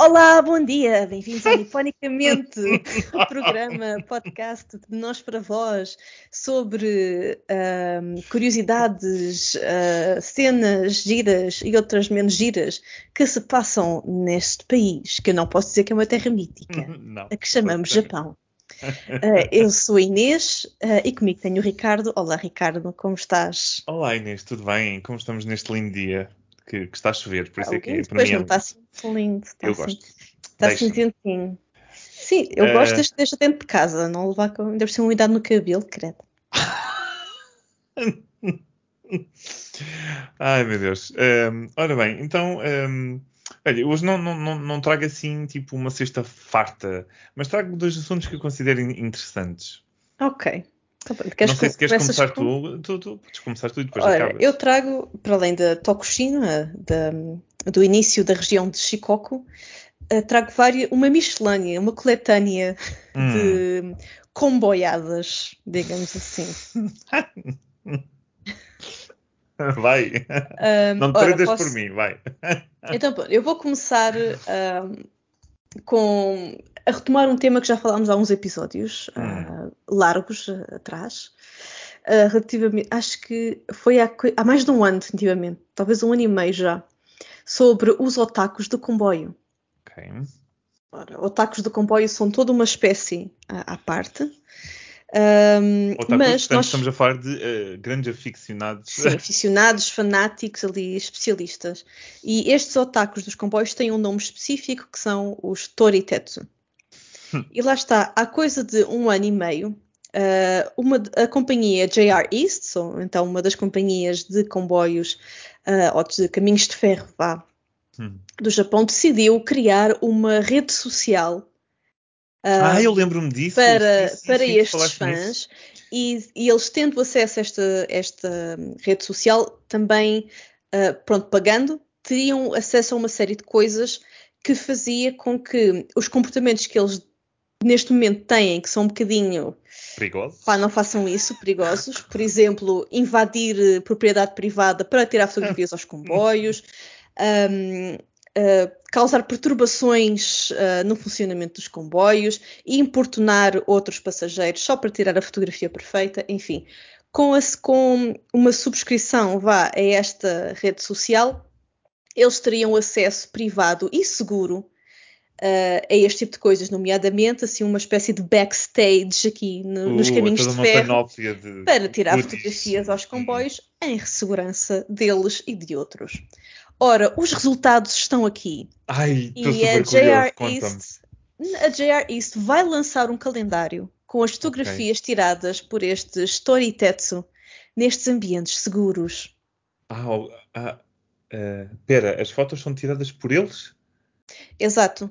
Olá, bom dia, bem-vindos a Nifonicamente, o programa, podcast de nós para vós sobre uh, curiosidades, uh, cenas giras e outras menos giras que se passam neste país, que eu não posso dizer que é uma terra mítica, Não, a que chamamos Japão. Uh, eu sou a Inês e comigo tenho o Ricardo. Olá, Ricardo, como estás? Olá Inês, tudo bem? Como estamos neste lindo dia? Que, que está a chover, por isso é que para mim não é... está assim muito lindo. Está eu assim, gosto. Está assim Deixa. quentinho. Sim, eu Eh, gosto deste, deste dentro de casa, não levar com. Ainda por cima umidade no cabelo, credo. Ai meu Deus. Ahm, ora bem, então, ahm, olha, hoje não, não, não, não trago assim tipo uma cesta farta, mas trago dois assuntos que eu considero in- interessantes. Ok. Então, queres não sei se queres começar com- tu, tu, tu. Podes começar tu e depois Ora, acabas. eu trago, para além da Tokushima, da- do início da região de Shikoku, eh, trago várias, uma miscelânea, uma coletânea Hum. de comboiadas, digamos assim. Vai. Ahm, Não te ora, posso- por mim, vai. Então, eu vou começar ahm, com a retomar um tema que já falámos há uns episódios ah, largos ah, atrás. Ah, relativamente, acho que foi há, há mais de um ano, definitivamente, talvez um ano e meio já, sobre os otakus do comboio. Ok. Ora, otakus do comboio são toda uma espécie à parte. Ahm, Otakus, mas portanto, nós, estamos a falar de eh, grandes aficionados. Sim, aficionados, fanáticos ali, especialistas. E estes otakus dos comboios têm um nome específico que são os Toritetsu. Hum. E lá está, há coisa de um ano e meio, ah, uma, a companhia JR East, ou então uma das companhias de comboios ah, ou de caminhos de ferro vá, Hum. do Japão, decidiu criar uma rede social Ah, eu lembro-me disso. para, Sim, sim, para sim, estes fãs e, e eles tendo acesso a esta, esta rede social também, ah, pronto, pagando, teriam acesso a uma série de coisas que fazia com que os comportamentos que eles neste momento têm, que são um bocadinho, Perigoso. pá, não façam isso, perigosos, por exemplo, invadir eh, propriedade privada para tirar fotografias aos comboios, ahm, ah, causar perturbações ah, no funcionamento dos comboios, importunar outros passageiros só para tirar a fotografia perfeita, enfim. Com, a- com uma subscrição vá a esta rede social, eles teriam acesso privado e seguro ah, a este tipo de coisas, nomeadamente assim uma espécie de backstage aqui no- nos Uh, caminhos toda de ferro de para tirar fotografias aos Uhum. comboios em segurança deles e de outros. Ora, os resultados estão aqui. Ai, E a JR. East, a JR East vai lançar um calendário com as fotografias tiradas por estes Toritetsu nestes ambientes seguros. Ah, oh, ah, ah, pera, as fotos são tiradas por eles? Exato.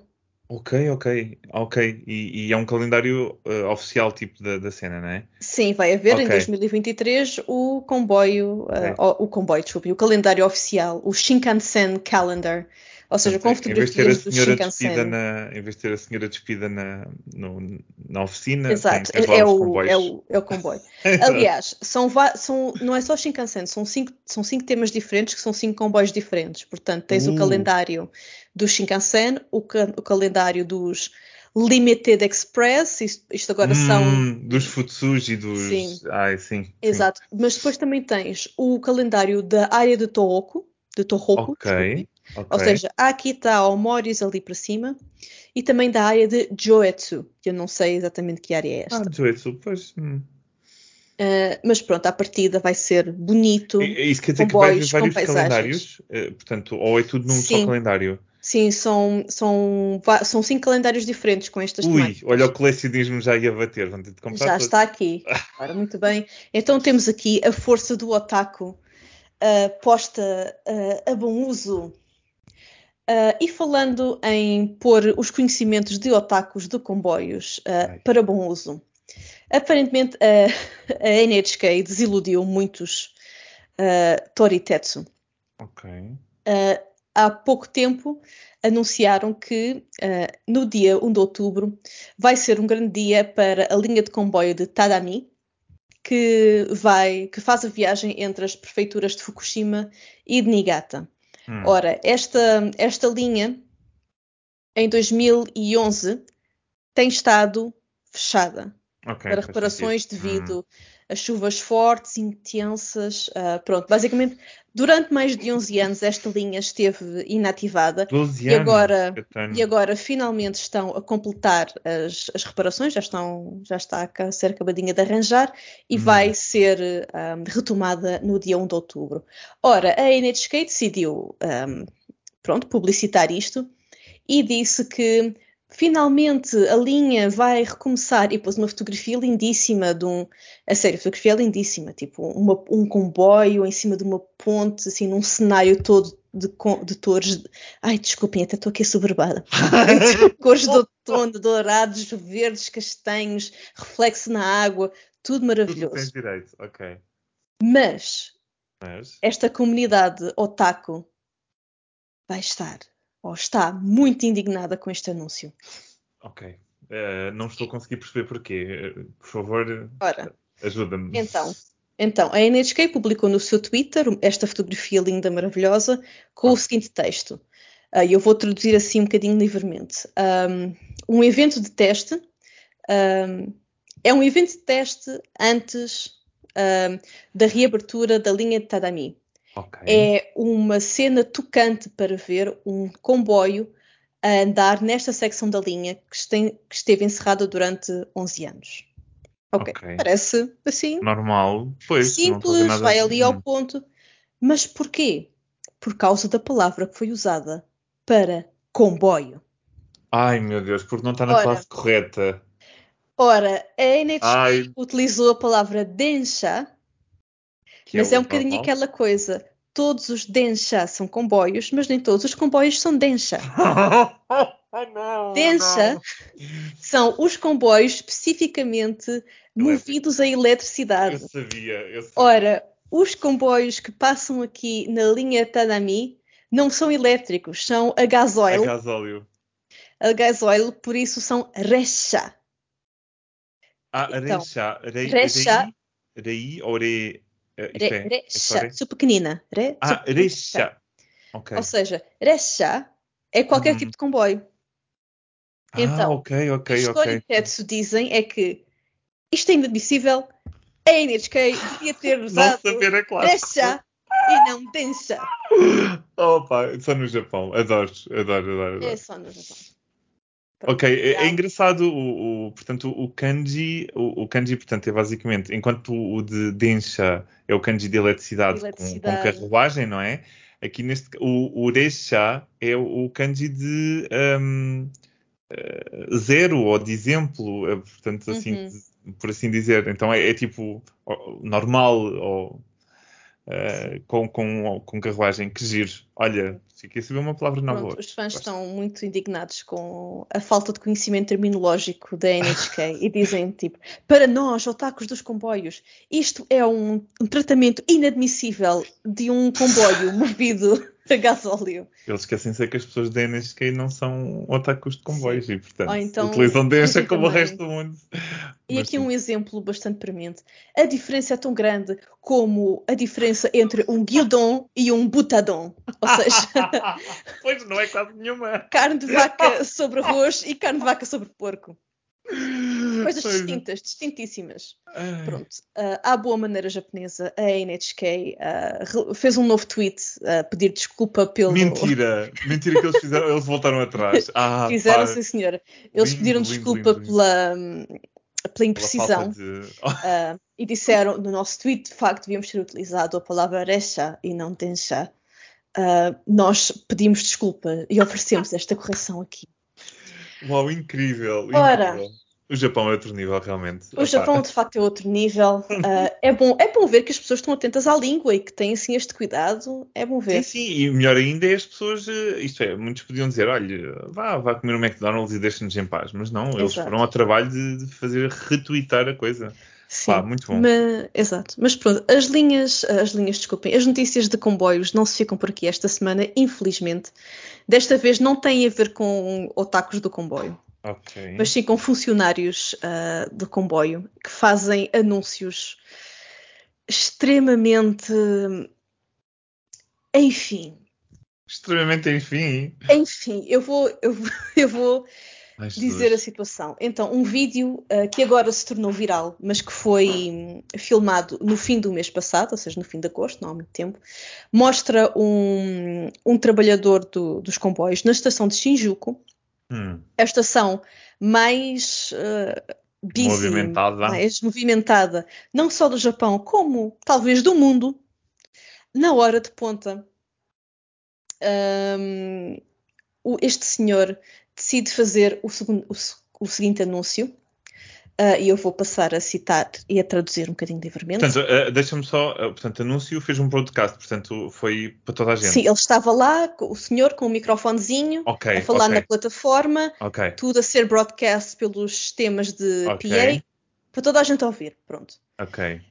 Ok, ok, ok. E, e é um calendário ah, oficial tipo da, da cena, não é? Sim, vai haver em Ok. 2023 o comboio, Ok. ah, o, o comboio, desculpe, o calendário oficial, o Shinkansen Calendar, ou seja, com fotografias do senhora despida Shinkansen. na, em vez de ter a senhora despida na, no- na oficina, Exato, tem, é, os o, é, o, é o comboio. Aliás, são, são, não é só Shinkansen, são cinco, são cinco temas diferentes que são cinco comboios diferentes. Portanto, tens Uh. o calendário do Shinkansen, o, ca- o calendário dos Limited Express, isto, isto agora são. Hum, dos futsus e dos. Sim. Ai, sim. sim. Exato, mas depois também tens o calendário da área de Tohoku, de Tohoku. Ok. ok. ou seja, há Akita, Aomori's ali para cima, e também da área de Joetsu, que eu não sei exatamente que área é esta. Ah, Joetsu, pois. hum. Uh, mas pronto, à partida vai ser bonito. É Isso quer dizer que vai haver vários calendários? Eh, portanto, ou é tudo num só Sim. calendário? Sim, são, são, são cinco calendários diferentes com estas Ui, temáticas. olha o colecionismo já ia bater. Vão ter de comprar Já todos. está aqui. Ora, muito bem. Então temos aqui a força do otaku uh, posta uh, a bom uso. Uh, e falando em pôr os conhecimentos de otakus de comboios uh, para bom uso, aparentemente a, a NHK desiludiu muitos uh, Toritetsu. Ok. Uh, há pouco tempo anunciaram que uh, no dia 1 de outubro vai ser um grande dia para a linha de comboio de Tadami, que, vai, que faz a viagem entre as prefeituras de Fukushima e de Niigata. Hum. Ora, esta, esta linha em 2011 tem estado fechada Ok, para reparações devido a chuvas fortes, intensas. ah, pronto, basicamente, durante mais de 11 anos esta linha esteve inativada 12 e anos. agora, Catano. e agora finalmente estão a completar as, as reparações, já, estão, já está a ser acabadinha de arranjar e Hum. vai ser ah, retomada no dia 1 de outubro. Ora, a NHK decidiu ah, pronto, publicitar isto e disse que finalmente a linha vai recomeçar e pôs uma fotografia lindíssima de um, a sério, a fotografia é lindíssima, tipo uma- um comboio em cima de uma ponte, assim, num cenário todo de, de cores, ai desculpem, até estou aqui assoberbada, cores de outono, dourados, verdes, castanhos, reflexo na água, tudo Tudo maravilhoso. tens direito, ok. Mas Mas, esta comunidade otaku vai estar, ou está, muito indignada com este anúncio. ok. Eh, não estou a conseguir perceber porquê. Eh, Por favor, Ora, ajuda-me. então, então, a NHK publicou no seu Twitter esta fotografia linda, maravilhosa, com o seguinte texto. Ah, E eu vou traduzir assim um bocadinho livremente. Um, um evento de teste um, é um evento de teste antes um, da reabertura da linha de Tadami. Ok. É uma cena tocante para ver um comboio a andar nesta secção da linha que, este- que esteve encerrada durante 11 anos. Ok, Ok. parece assim Normal. Pois, simples, vai ali ao ponto. Mas porquê? Por causa da palavra que foi usada para comboio. Ai, meu Deus, porque não está na Ora. classe correta. Ora, a NHK Ai, utilizou a palavra densha, que mas o é um bocadinho normal. aquela coisa. Todos os densha são comboios, mas nem todos os comboios são densha. Não, Densha são os comboios especificamente movidos a Eu eletricidade. sabia, eu sabia. Ora, os comboios que passam aqui na linha Tadami não são elétricos, são a a gasóleo. gasóleo. A gasóleo, por isso são recha. Ah, Então, Reixa. Rei, Recha. Rei, Rei ou Rei? Re, é, é só Rei? super pequenina. Re, Ah, super pequenina. Reixa. Ok. Ou seja, recha é qualquer Hum. tipo de comboio. Ah, então, ok, ok, Os ok. Storytets dizem é que isto é inadmissível. A NHK devia ter Não usado saber a classe. recha e não densa. Opa, só no Japão. Adoro, adoro, adoro. adoro. É só no Japão. Ok, é, é engraçado o, o- portanto, o kanji, o, o kanji, portanto, é basicamente, enquanto o de Densha é o kanji de eletricidade, com- Com, carruagem, não é? Aqui neste, o, o Reisha é o, kanji de hum, eh, zero ou de exemplo, eh, portanto, assim, Uhum. de- por assim dizer. Então é, é tipo normal ou eh, com, com, com carruagem, que giro. Olha, saber uma palavra nova. Pronto, os fãs Gosto. estão muito indignados com a falta de conhecimento terminológico da NHK e dizem tipo, para nós, otakus dos comboios, isto é um, um tratamento inadmissível de um comboio movido gasóleo. Eles esquecem-se que as pessoas da NSK não são otakus de comboios e, portanto, então utilizam dizem como o resto do mundo. E Mas aqui sim. um exemplo bastante premente. A diferença é tão grande como a diferença entre um guildon e um butadon. Ou seja, pois não é quase nenhuma. carne de vaca sobre arroz e carne de vaca sobre porco. Coisas é. distintas, distintíssimas. Ai. Pronto, ah, à boa maneira japonesa, a NHK ah, re- fez um novo tweet a pedir desculpa pelo. Mentira, mentira que eles fizeram, eles voltaram atrás. Ah, Fizeram, pá, sim, senhora. Eles Lindo, pediram lindo, desculpa lindo, pela, pela imprecisão. de... ah, e disseram no nosso tweet, de facto, devíamos ter utilizado a palavra recha e não tensha. Ah, nós pedimos desculpa e oferecemos esta correção aqui. Uau, incrível, Ora. incrível. O Japão é outro nível, realmente. O Japão, de facto, é outro nível. Ah, é, bom, é bom ver que as pessoas estão atentas à língua e que têm, assim, este cuidado. É bom Sim, ver. sim, e melhor ainda é as pessoas, eh, isto é, muitos podiam dizer, olha, vá, vá comer o McDonald's e deixa-nos em paz, mas não, eles Exato. foram ao trabalho de, de fazer retweetar a coisa. Sim, Pá, muito bom. mas- exato. Mas pronto, as linhas, as linhas, desculpem, as notícias de comboios não se ficam por aqui esta semana, infelizmente. Desta vez não tem a ver com otakus do comboio, Ok. mas sim com funcionários ah, do comboio que fazem anúncios extremamente. Enfim, Extremamente enfim. Enfim, eu vou, eu, vou- eu vou Ai, dizer a situação. Então, um vídeo uh, que agora se tornou viral, mas que foi hum, filmado no fim do mês passado, ou seja, no fim de agosto, não há muito tempo, mostra um, um trabalhador do- dos comboios na estação de Shinjuku, Hum, a estação mais uh, busy, Movimentada. mais movimentada, não só do Japão, como talvez do mundo, na hora de ponta. Um, este senhor decide fazer o, segundo- o o seguinte anúncio, uh, e eu vou passar a citar e a traduzir um bocadinho livremente. Portanto, eh, deixa-me só. eh, portanto, anúncio fez um broadcast, portanto, foi para toda a gente. Sim, ele estava lá, o senhor com o microfonezinho, Ok, a falar ok. na plataforma, Ok. tudo a ser broadcast pelos sistemas de. PA, para toda a gente ouvir. Pronto. Ok.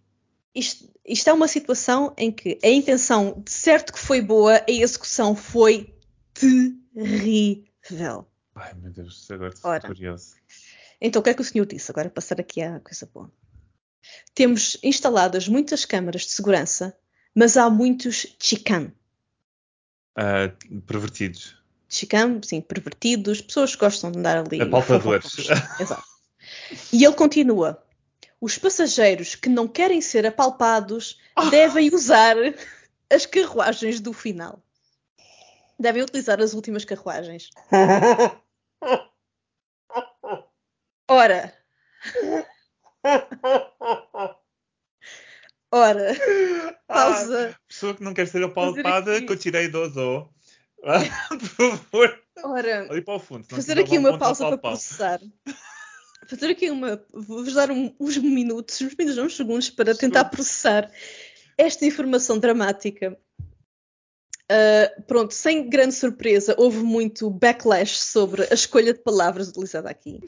Isto, isto é uma situação em que a intenção, de certo que foi boa, a execução foi terrível. Ai, meu Deus, agora estou curioso. Então, o que é que o senhor disse? Agora passar aqui à coisa boa. Temos instaladas muitas câmaras de segurança, mas há muitos chican. Ah, pervertidos. Chican, sim, pervertidos, pessoas que gostam de andar ali. Apalpadores. Exato. E ele continua. Os passageiros que não querem ser apalpados devem usar as carruagens do final. Devem utilizar as últimas carruagens. Ora. Ora, pausa. Ah, pessoa que não quer ser apalpada, que eu tirei do. Ah, Por favor. Ora, Ali para o fundo. fazer aqui uma pausa para processar. Fazer aqui uma. Vou-vos dar um- uns minutos, uns minutos, uns segundos para tentar processar esta informação dramática. Ah, pronto, sem grande surpresa, houve muito backlash sobre a escolha de palavras utilizada aqui.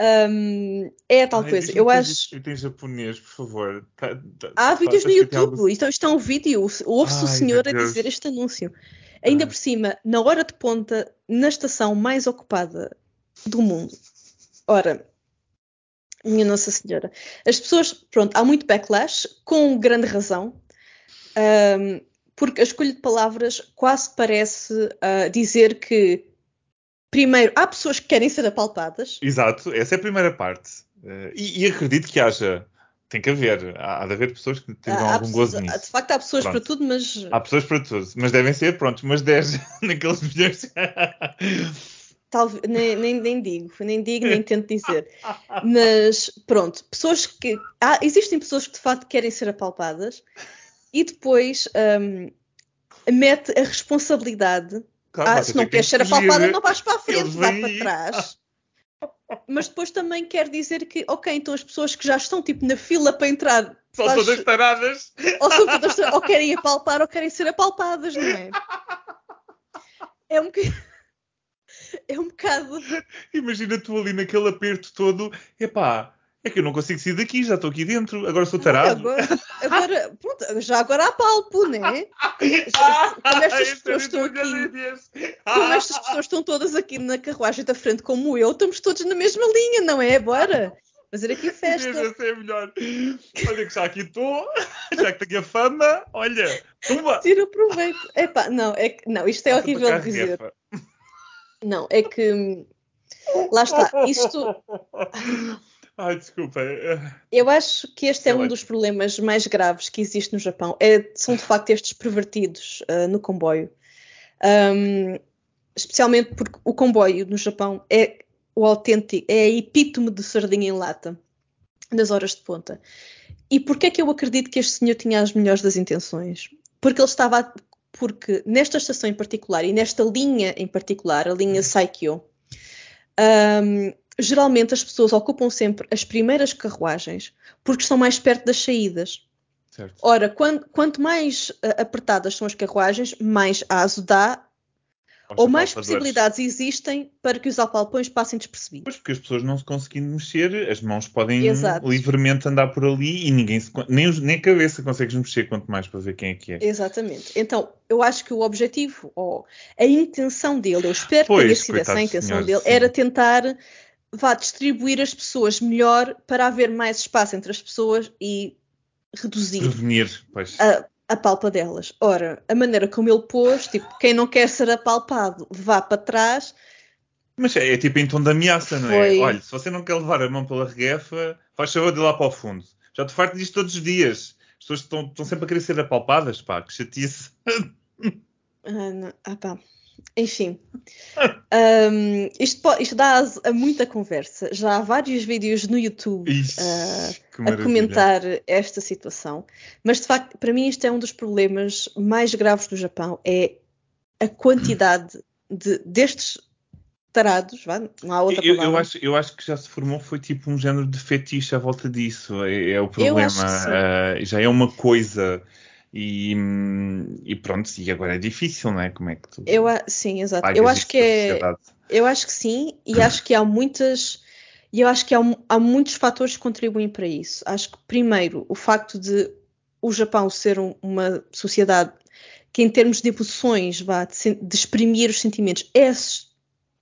Ahm, é a tal Ai, coisa. Eu acho. existe- Tem japonês, por favor. Tá- tá- Há vídeos no acho que tem YouTube, algo- então isto é um vídeo, ouve-se o senhor a dizer este anúncio. Ainda Ai. por cima, na hora de ponta, na estação mais ocupada do mundo. Ora, minha Nossa Senhora, as pessoas, pronto, há muito backlash, com grande razão, ahm, porque a escolha de palavras quase parece ah, dizer que, primeiro, há pessoas que querem ser apalpadas, Exato, essa é a primeira parte. Eh, e, e acredito que haja. Tem que haver. Há, há de haver pessoas que tenham há, algum pessoas- gozo nisso. de facto há pessoas Pronto. para tudo, mas Há pessoas para tudo, mas devem ser, pronto, umas 10 naqueles milhões. Talvez, nem, nem, nem digo, nem digo, nem tento dizer. Mas pronto, pessoas que. Há, existem pessoas que de facto querem ser apalpadas e depois hum, mete a responsabilidade. Claro, Ah, se não queres ser apalpada, não vais para a frente, vai para trás. Mas depois também quer dizer que, ok, então as pessoas que já estão tipo na fila para entrar São faz- todas taradas. ou, são todas, ou querem apalpar ou querem ser apalpadas, não é? É um bocado. É um bocado. Imagina tu ali naquele aperto todo. Epá, é que eu não consigo sair daqui, já estou aqui dentro, agora sou tarado. Agora, agora, pronto, já agora há palpo, né? Já- Como estas pessoas é estão aqui, como estas pessoas estão todas aqui na carruagem da frente, como eu, estamos todos na mesma linha, não é? Bora fazer aqui festa. Esse é melhor. Olha que já aqui estou, já que tenho a fama, olha, tumba! Tira o proveito. Epá, não, é que, não, isto é horrível de dizer. Não, é que hum, lá está. Isto, Ai, desculpa. eu acho que este é um dos problemas mais graves que existe no Japão. É, são de facto estes pervertidos ah, no comboio. Hum, especialmente porque o comboio no Japão é o autêntico, é a epítome de sardinha em lata nas horas de ponta. E porquê é que eu acredito que este senhor tinha as melhores das intenções? Porque ele estava a- porque nesta estação em particular e nesta linha em particular, a linha Saikyo, hum, geralmente as pessoas ocupam sempre as primeiras carruagens porque estão mais perto das saídas. Certo. Ora, quan- quanto mais ah, apertadas são as carruagens, mais aso dá ou mais possibilidades existem para que os apalpões passem despercebidos. Pois, porque as pessoas não se conseguindo mexer, as mãos podem Exato. livremente andar por ali e ninguém se, nem, os- nem a cabeça consegues mexer, quanto mais para ver quem é que é. Exatamente. Então, eu acho que o objetivo, ou a intenção dele, eu espero que Pois, tenha sido essa a intenção senhor, dele, sim. era tentar vá distribuir as pessoas melhor para haver mais espaço entre as pessoas e reduzir Prevenir, pois. a- apalpa delas. Ora, a maneira como ele pôs, tipo, quem não quer ser apalpado, vá para trás. Mas é, é tipo em tom de ameaça, não Foi. é? Olha, se você não quer levar a mão pela reguefa, faz favor de ir lá para o fundo. Já te farto disto todos os dias. As pessoas estão, estão sempre a querer ser apalpadas, pá, que chatice. Ah, não. Ah, pá. Enfim, Um, isto, isto dá asa a muita conversa. Já há vários vídeos no YouTube Ixi, que a comentar esta situação. Mas de facto, para mim, isto é um dos problemas mais graves do Japão: é a quantidade de, destes tarados, vá, não há outra Eu, palavra. eu acho, eu acho que já se formou foi tipo um género de fetiche à volta disso. É, é o problema. Ah, já é uma coisa. E, hum, e pronto, e agora é difícil, não é? Como é que tu Eu, sim, exato. Eu acho que é, eu acho que sim, e acho que há muitas, e eu acho que há, há muitos fatores que contribuem para isso. Acho que primeiro o facto de o Japão ser um- uma sociedade que em termos de emoções, vá, de, de exprimir os sentimentos, é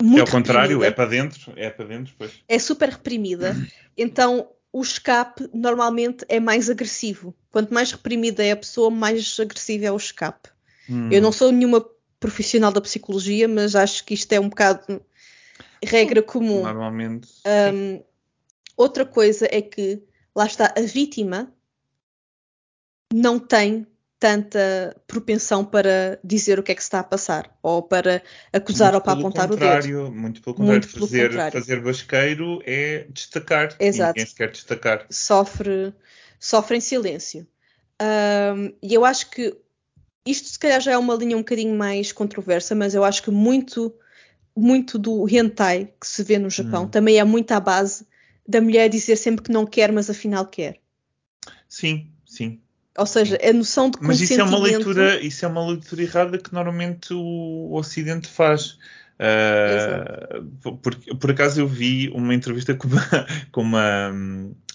muito É ao contrário, reprimida. é para dentro, é para dentro, pois. é super reprimida, então o escape normalmente é mais agressivo. Quanto mais reprimida é a pessoa, mais agressivo é o escape. Hum. Eu não sou nenhuma profissional da psicologia, mas acho que isto é um bocado regra comum. Normalmente. Um, outra coisa é que, lá está, a vítima não tem tanta propensão para dizer o que é que se está a passar, ou para acusar muito ou para apontar o dedo. Muito pelo contrário. Muito pelo fazer, contrário. fazer basqueiro é destacar. Exato. ninguém se quer destacar. sofre, sofre em silêncio. Um, e eu acho que isto se calhar já é uma linha um bocadinho mais controversa, mas eu acho que muito, muito do hentai que se vê no Japão Hum. também é muito à base da mulher dizer sempre que não quer, mas afinal quer. Sim, sim. Ou seja, a noção de Mas isso é uma leitura, isso é uma leitura errada que normalmente o, Ocidente faz. Ah, por, por acaso eu vi uma entrevista com uma, com uma,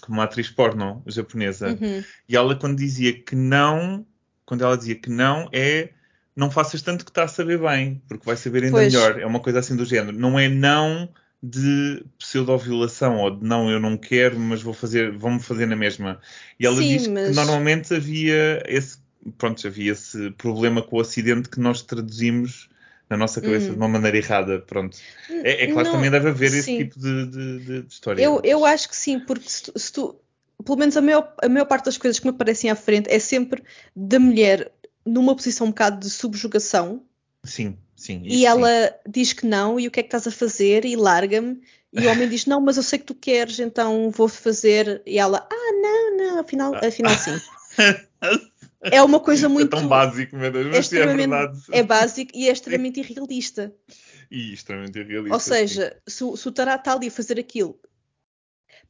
com uma atriz porno japonesa Uhum. e ela quando dizia que não, quando ela dizia que não é não faças tanto que está a saber bem, porque vai saber ainda Pois. melhor. É uma coisa assim do género. Não é não de pseudo-violação ou de não, eu não quero, mas vou fazer, vão-me fazer na mesma. E ela Sim, diz que mas- normalmente havia esse, pronto, havia esse problema com o Ocidente que nós traduzimos na nossa cabeça Hum. de uma maneira errada. Pronto. É, é claro que também deve haver esse sim. tipo de, de, de- de história. Eu, eu acho que sim, porque se tu, se tu- pelo menos a maior, a maior parte das coisas que me aparecem à frente é sempre da mulher numa posição um bocado de subjugação Sim, sim. e ela diz que não, e o que é que estás a fazer? E larga-me. E o homem diz: Não, mas eu sei que tu queres, então vou fazer. E ela: Ah, não, não, afinal, afinal sim. É uma coisa sim. muito. É tão básico, meu Deus, é mas sim, é extremamente verdade. é básico e é extremamente irrealista. E extremamente irrealista. Ou seja, se, se o tará está ali a fazer aquilo,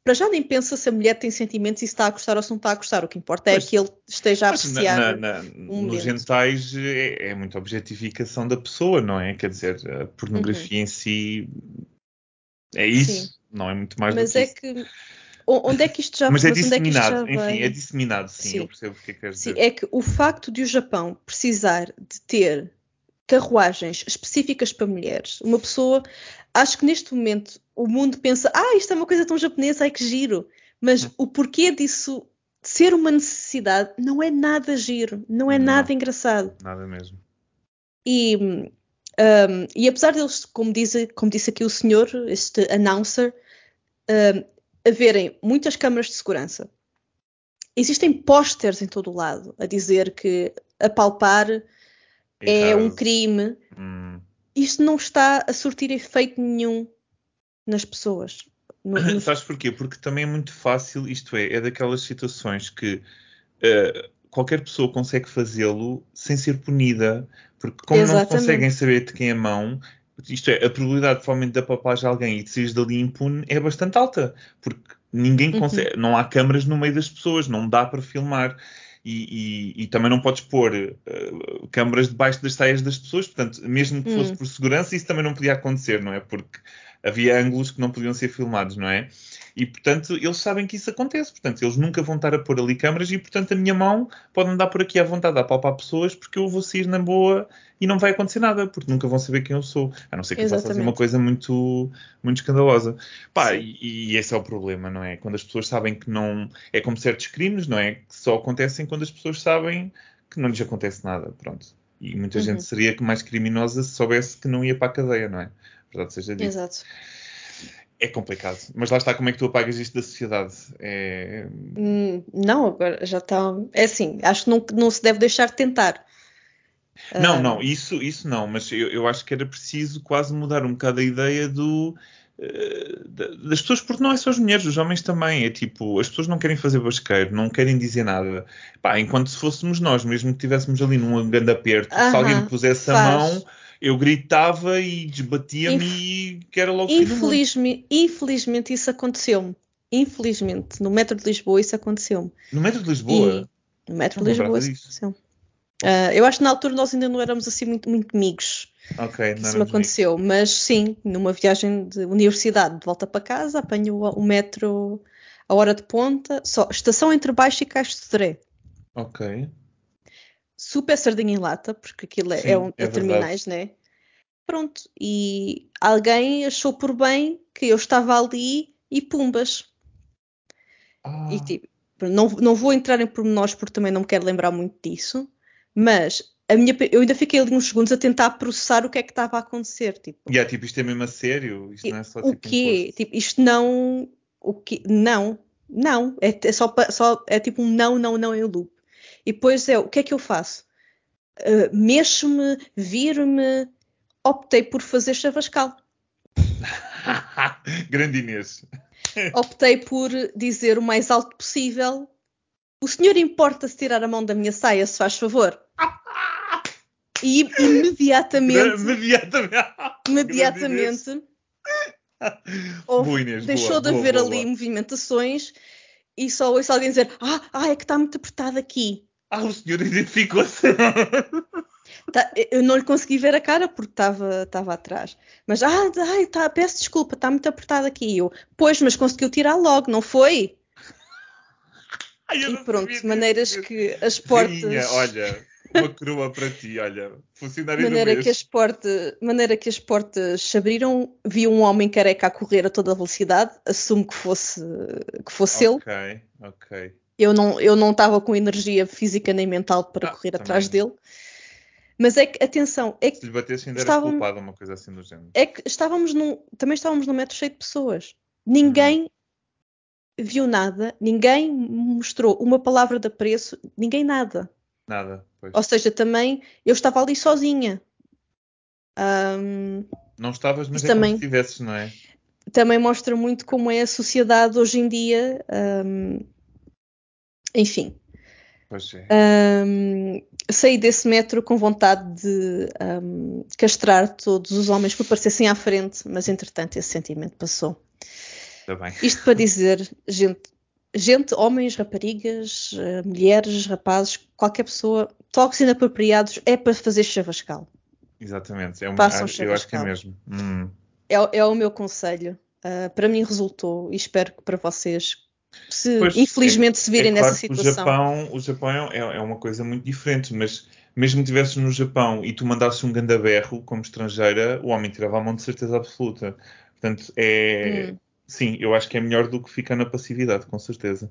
para já nem pensa se a mulher tem sentimentos e se está a gostar ou se não está a gostar. O que importa é Pois. que ele esteja a Mas na- apreciar. na- na- um nos gentais é, é muita objetificação da pessoa, não é? Quer dizer, a pornografia em si é isso, Uhum. Sim. não é muito mais Mas do que é isso. que. Onde é que isto já Mas é onde é que isto já disseminado, enfim, vai? é disseminado, sim, Sim. eu percebo o que é que queres Sim, dizer. é que o facto de o Japão precisar de ter carruagens específicas para mulheres, uma pessoa, acho que neste momento o mundo pensa, ah, isto é uma coisa tão japonesa, ai que giro. Mas Hum. o porquê disso ser uma necessidade não é nada giro, não é Não. nada engraçado. Nada mesmo. E, hum, e apesar deles, como, diz, como disse aqui o senhor, este announcer, hum, haverem muitas câmaras de segurança, existem pósteres em todo o lado a dizer que apalpar é um crime. Hum. Isto não está a surtir efeito nenhum nas pessoas. No- Sabes porquê? Porque também é muito fácil, isto é, é daquelas situações que eh, qualquer pessoa consegue fazê-lo sem ser punida, porque como não Exatamente. conseguem saber de quem é a mão, isto é, a probabilidade provavelmente de apapar alguém e de sair dali impune é bastante alta, porque ninguém Uhum. consegue, não há câmaras no meio das pessoas, não dá para filmar. E, e- e também não podes pôr eh, câmaras debaixo das saias das pessoas, portanto, mesmo que fosse Hum. por segurança, isso também não podia acontecer, não é? Porque havia ângulos que não podiam ser filmados, não é? E, portanto, eles sabem que isso acontece. Portanto, eles nunca vão estar a pôr ali câmaras e, portanto, a minha mão pode andar por aqui à vontade a palpar pessoas porque eu vou sair na boa e não vai acontecer nada, porque nunca vão saber quem eu sou. A não ser que eu faça assim uma Exatamente. coisa muito, muito escandalosa. Pá, e, e esse é o problema, não é? Quando as pessoas sabem que não... É como certos crimes, não é? Que só acontecem quando as pessoas sabem que não lhes acontece nada, pronto. E muita gente Uhum. seria que mais criminosa se soubesse que não ia para a cadeia, não é? Verdade seja dito. Exato. É complicado. Mas lá está, como é que tu apagas isto da sociedade? É... Hum, Não, agora já está. É assim, acho que não, não se deve deixar de tentar. Não, Ah, não, isso, isso não, mas eu, eu acho que era preciso quase mudar um bocado a ideia do. eh, da- das pessoas, porque não é só as mulheres, os homens também. É tipo, as pessoas não querem fazer basqueiro, não querem dizer nada. Pá, enquanto se fôssemos nós, mesmo que estivéssemos ali num grande aperto, se alguém me pusesse a faz. mão, eu gritava e desbatia-me e que era logo mundo. Infelizmente, isso aconteceu-me. Infelizmente, no metro de Lisboa isso aconteceu-me. No metro de Lisboa. E no metro de Lisboa isso aconteceu. Ah, eu acho que na altura nós ainda não éramos assim muito, muito amigos. Ok, não isso me aconteceu, mas sim, numa viagem de universidade de volta para casa, apanho o, metro a hora de ponta, só estação entre baixo e Caixo de Dré. amigos. Ok. Super sardinha em lata, porque aquilo é, Sim, é, um, é é terminais, né? Pronto, e alguém achou por bem que eu estava ali e pumbas. Ah, E tipo, não, não vou entrar em pormenores porque também não me quero lembrar muito disso, mas a minha, eu ainda fiquei ali uns segundos a tentar processar o que é que estava a acontecer. Tipo, e é tipo, isto é mesmo a sério? Isto não é só o tipo um quê? Tipo, isto não. O quê? Não, não. É, é só, só é tipo um não, não, não em loop. E depois é o que é que eu faço? Uh, Mexo-me, viro-me, optei por fazer chavascal. Grande Inês. Optei por dizer o mais alto possível: O senhor importa-se tirar a mão da minha saia, se faz favor? E imediatamente, Imediatamente. imediatamente, Boa, Inês, deixou boa, de boa, haver ali movimentações e só ouço alguém dizer: Ah, ah é que está muito apertado aqui. Ah, o senhor identificou-se. Tá- eu não lhe consegui ver a cara porque estava atrás. Mas, ah, ai, tá, peço desculpa, está muito apertado aqui. E eu, pois, mas conseguiu tirar logo, não foi? Ai, E pronto, de disso. maneiras que as portas. Rainha, olha, uma coroa para ti, olha. Funcionário maneira que as portas, maneira que as portas se abriram, vi um homem careca a correr a toda velocidade, assumo que fosse que fosse ele. Ok, ok. Eu não eu não estava com energia física nem mental para Ah, correr atrás dele. Mas é que atenção, é Se que lhe batesse ainda era Estava- culpado, uma coisa assim do género. é que estávamos num também estávamos num metro cheio de pessoas. Ninguém viu nada, ninguém mostrou uma palavra de apreço, ninguém nada. Nada, pois. Ou seja, também eu estava ali sozinha. Ahm, Não estavas, mas é como também. se estivesses, não é? também mostra muito como é a sociedade hoje em dia. ahm, enfim, Pois é. ahm, saí desse metro com vontade de ahm, castrar todos os homens que aparecessem à frente, mas entretanto esse sentimento passou. Isto para dizer, gente, gente homens, raparigas, eh, mulheres, rapazes, qualquer pessoa, toques inapropriados é para fazer chavascal. Exatamente. É um, Façam acho- eu acho que é chavascal. mesmo. Hum. É, é o meu conselho. Ah, para mim resultou e espero que para vocês, se Pois, infelizmente se virem é claro nessa situação. O Japão, o Japão é, é uma coisa muito diferente, mas mesmo que estivesses no Japão e tu mandasses um ganda berro como estrangeira, o homem tirava a mão de certeza absoluta. Portanto, é. Hum. Sim, eu acho que é melhor do que ficar na passividade, com certeza.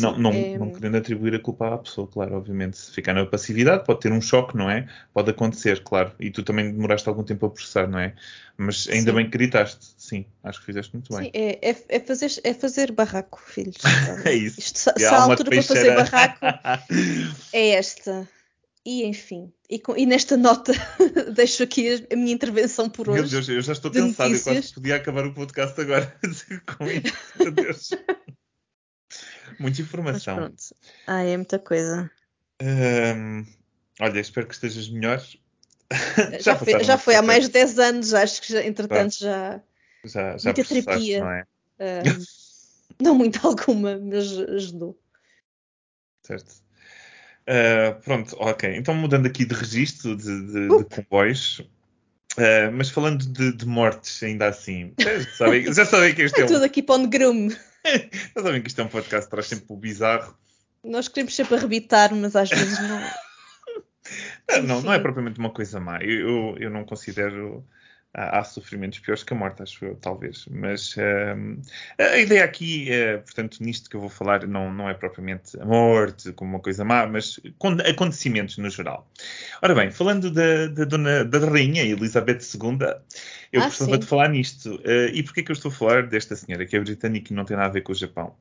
Não, não, é- não querendo atribuir a culpa à pessoa, claro, obviamente. Se ficar na passividade, pode ter um choque, não é? Pode acontecer, claro. E tu também demoraste algum tempo a processar, não é? Mas ainda Sim. bem que gritaste. Sim, acho que fizeste muito bem. Sim, é, é- é fazer, é fazer barraco, filhos. É isso. Isto, se, a altura para fazer barraco, é esta. E enfim, e, com- e nesta nota deixo aqui a, minha intervenção por Meu hoje. Deus, eu já estou cansado. Eu quase podia acabar o podcast agora com isto. Meu Deus. Muita informação. pronto. Ah, é muita coisa. Hum, olha, espero que estejas melhor. Já, foi, passaram já foi há mais de 10 anos, acho que já, entretanto já. Já, já muita terapia. não é? ah, não muito alguma, mas ajudou. Certo. Uh, pronto, ok. Então mudando aqui de registro de, de- de Uh. comboios, uh, mas falando de, de mortes ainda assim, já sabem, já sabem que este é É um, tudo aqui para o negrume. Já sabem que isto é um podcast que traz sempre o bizarro. Nós queremos sempre arrebitar, mas às vezes não. Não, não, não é propriamente uma coisa má. Eu, eu, eu não considero há, há, sofrimentos piores que a morte, acho eu, talvez. Mas uh, a ideia aqui, uh, portanto, nisto que eu vou falar, não, não é propriamente a morte como uma coisa má, mas acontecimentos no geral. Ora bem, falando da, da, dona, da rainha Elizabeth II, eu ah, gostava sim. de falar nisto. Uh, e porquê que eu estou a falar desta senhora, que é britânica e não tem nada a ver com o Japão?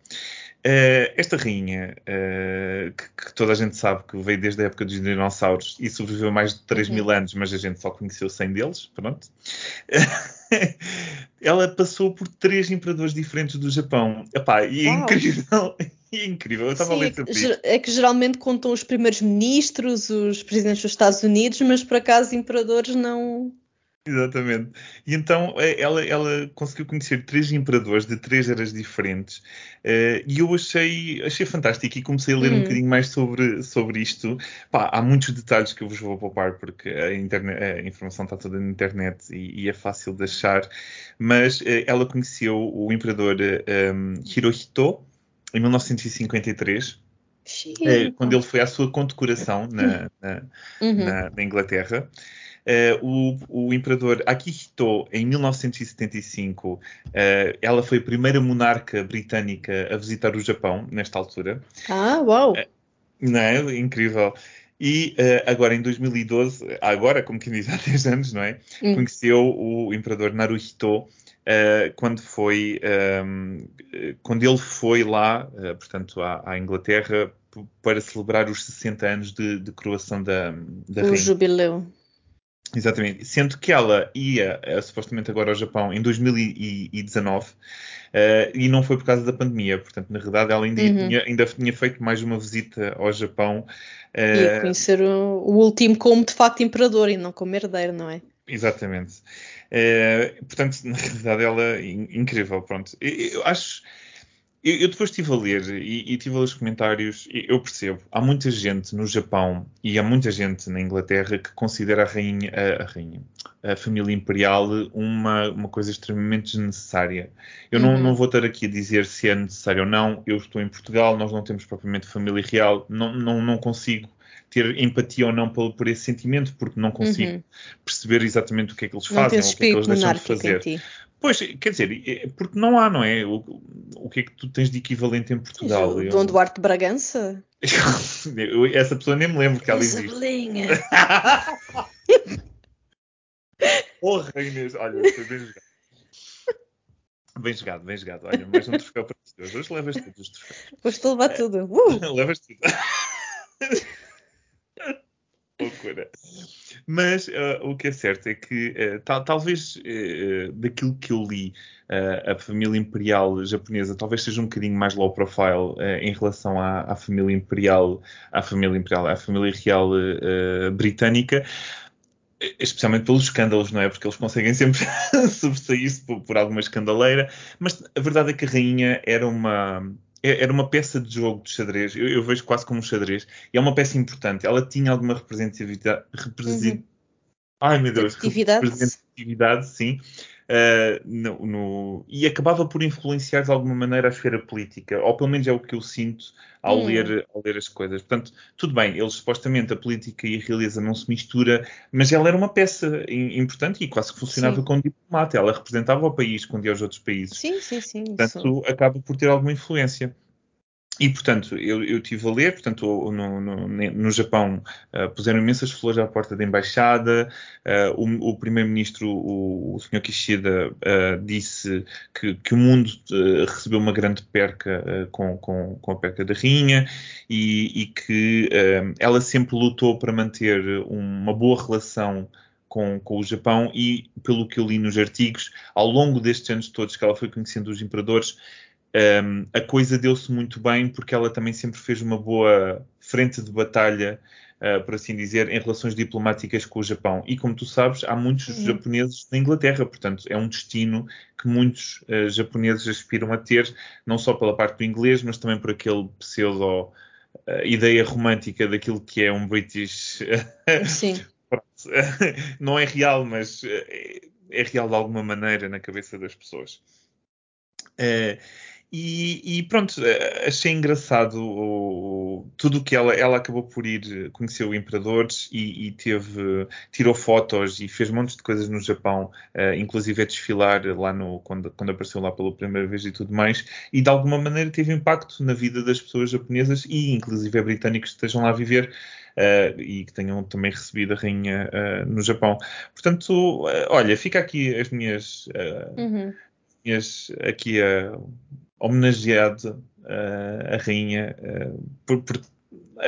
Uh, esta rainha, uh, que, que, toda a gente sabe que veio desde a época dos dinossauros e sobreviveu mais de 3 uhum. mil anos, mas a gente só conheceu 100 deles, pronto. ela passou por três imperadores diferentes do Japão. Epá, e é incrível. É incrível, eu estava a ler é é que geralmente contam os primeiros ministros, os presidentes dos Estados Unidos, mas por acaso imperadores não, Exatamente. E então eh, ela, ela conseguiu conhecer três imperadores de três eras diferentes uh, e eu achei, achei fantástico e comecei a ler um uhum. bocadinho mais sobre, sobre isto. Pá, há muitos detalhes que eu vos vou poupar porque a, internet, a informação está toda na internet e, e é fácil de achar, mas uh, ela conheceu o imperador um, Hirohito em 1953. Uh, quando ele foi à sua condecoração na, na, uhum. na, na Inglaterra. Uh, o, o, imperador Akihito, em 1975, uh, eh, ela foi a primeira monarca britânica a visitar o Japão, nesta altura. Ah, uau! Uh, não é? Incrível. E agora, em 2012, agora, como quem diz, há 10 anos, não é? Hum. Conheceu o imperador Naruhito quando foi, um, quando ele foi lá, portanto, à, à, Inglaterra, para celebrar os 60 anos de, de coroação da, da o rainha. O jubileu. Exatamente. Sendo que ela ia uh, supostamente agora ao Japão em 2019 uh, eh, e não foi por causa da pandemia. Portanto, na verdade, ela ainda, uhum. tinha, ainda tinha feito mais uma visita ao Japão. Uh, e conhecer o, o, último como de facto imperador e não como herdeiro, não é? Exatamente. Uh, portanto, na realidade, ela incrível. Pronto. Eu, eu acho eu, eu, depois estive a ler e, e estive a ler os comentários e eu percebo. Há muita gente no Japão e há muita gente na Inglaterra que considera a rainha, a, a rainha, a família imperial uma, uma coisa extremamente desnecessária. Eu uhum. não, não vou estar aqui a dizer se é necessário ou não. Eu estou em Portugal, nós não temos propriamente família real, não, não, não consigo ter empatia ou não por, por esse sentimento, porque não consigo uhum. perceber exatamente o que é que eles fazem ou o que é que eles deixam de fazer. Pois, quer dizer, é, porque não há, não é? O, o que é que tu tens de equivalente em Portugal? O Dom Duarte de Bragança? essa pessoa nem me lembro que ela existe. Isabelinha. Porra, Inês, olha, foi bem jogado. Bem jogado, bem jogado. Olha, mais um troféu para ti. Hoje levas todos os troféus. Hoje levar tudo. Uh! levas tudo. Loucura. Mas uh, o que é certo é que uh, tal, talvez uh, daquilo que eu li, a família imperial japonesa talvez seja um bocadinho mais low profile em relação à, à, família imperial, à família imperial, à família real britânica especialmente pelos escândalos, não é? Porque eles conseguem sempre sobressair-se por, por, alguma escandaleira, mas a verdade é que a rainha era uma era uma peça de jogo de xadrez, eu, eu, vejo quase como um xadrez, e é uma peça importante. Ela tinha alguma representatividade. Represent... Uhum. Ai meu Deus, representatividade, sim. Uh, no, no, e acabava por influenciar de alguma maneira a esfera política, ou pelo menos é o que eu sinto ao, hum. ler, ao ler as coisas. Portanto, tudo bem, eles supostamente a política e a realeza não se mistura, mas ela era uma peça importante e quase que funcionava sim. como diplomata. Ela representava o país quando ia aos outros países. Sim, sim, sim. Portanto, isso. acaba por ter alguma influência. E, portanto, eu, eu tive a ler, portanto, no, no, no Japão uh, puseram imensas flores à porta da embaixada, uh, o, o primeiro-ministro, o, o Sr. Kishida, uh, disse que, que, o mundo recebeu uma grande perca com, com, com, a perca da rainha e, e que ela sempre lutou para manter uma boa relação com, com, o Japão e, pelo que eu li nos artigos, ao longo destes anos todos que ela foi conhecendo os imperadores, um, a coisa deu-se muito bem porque ela também sempre fez uma boa frente de batalha, uh, por assim dizer, em relações diplomáticas com o Japão. E como tu sabes, há muitos uhum. japoneses na Inglaterra, portanto, é um destino que muitos uh, japoneses aspiram a ter, não só pela parte do inglês, mas também por aquele pseudo. Uh, ideia romântica daquilo que é um British. Sim. não é real, mas é real de alguma maneira na cabeça das pessoas. Uh, E, e, pronto, eh, achei engraçado o, tudo o que ela, ela acabou por ir conhecer o imperador e, e, teve, tirou fotos e fez montes de coisas no Japão, uh, inclusive a desfilar lá no, quando, quando apareceu lá pela primeira vez e tudo mais, e de alguma maneira teve impacto na vida das pessoas japonesas e inclusive britânicos que estejam lá a viver. Uh, e que tenham também recebido a rainha uh, no Japão. Portanto, olha, fica aqui as minhas, uhum. minhas aqui a homenageado uh, a rainha. Uh, por, por,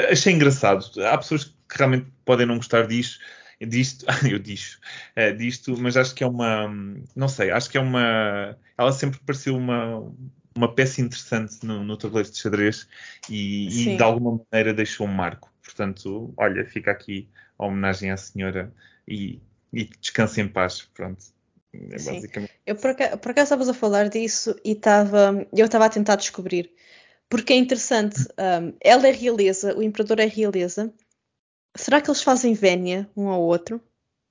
achei engraçado. Há pessoas que realmente podem não gostar disto, disto, eu disto, uh, disto, mas acho que é uma, não sei, acho que é uma, ela sempre pareceu uma, uma peça interessante no, no tabuleiro de xadrez e, e, de alguma maneira deixou um marco. Portanto, olha, fica aqui a homenagem à senhora e, e descanse em paz. Pronto. É basicamente... Eu por acaso, por acaso estavas a falar disso e estava, eu estava a tentar descobrir. Porque é interessante, um, ela é realeza, o imperador é realeza. Será que eles fazem vénia um ao outro?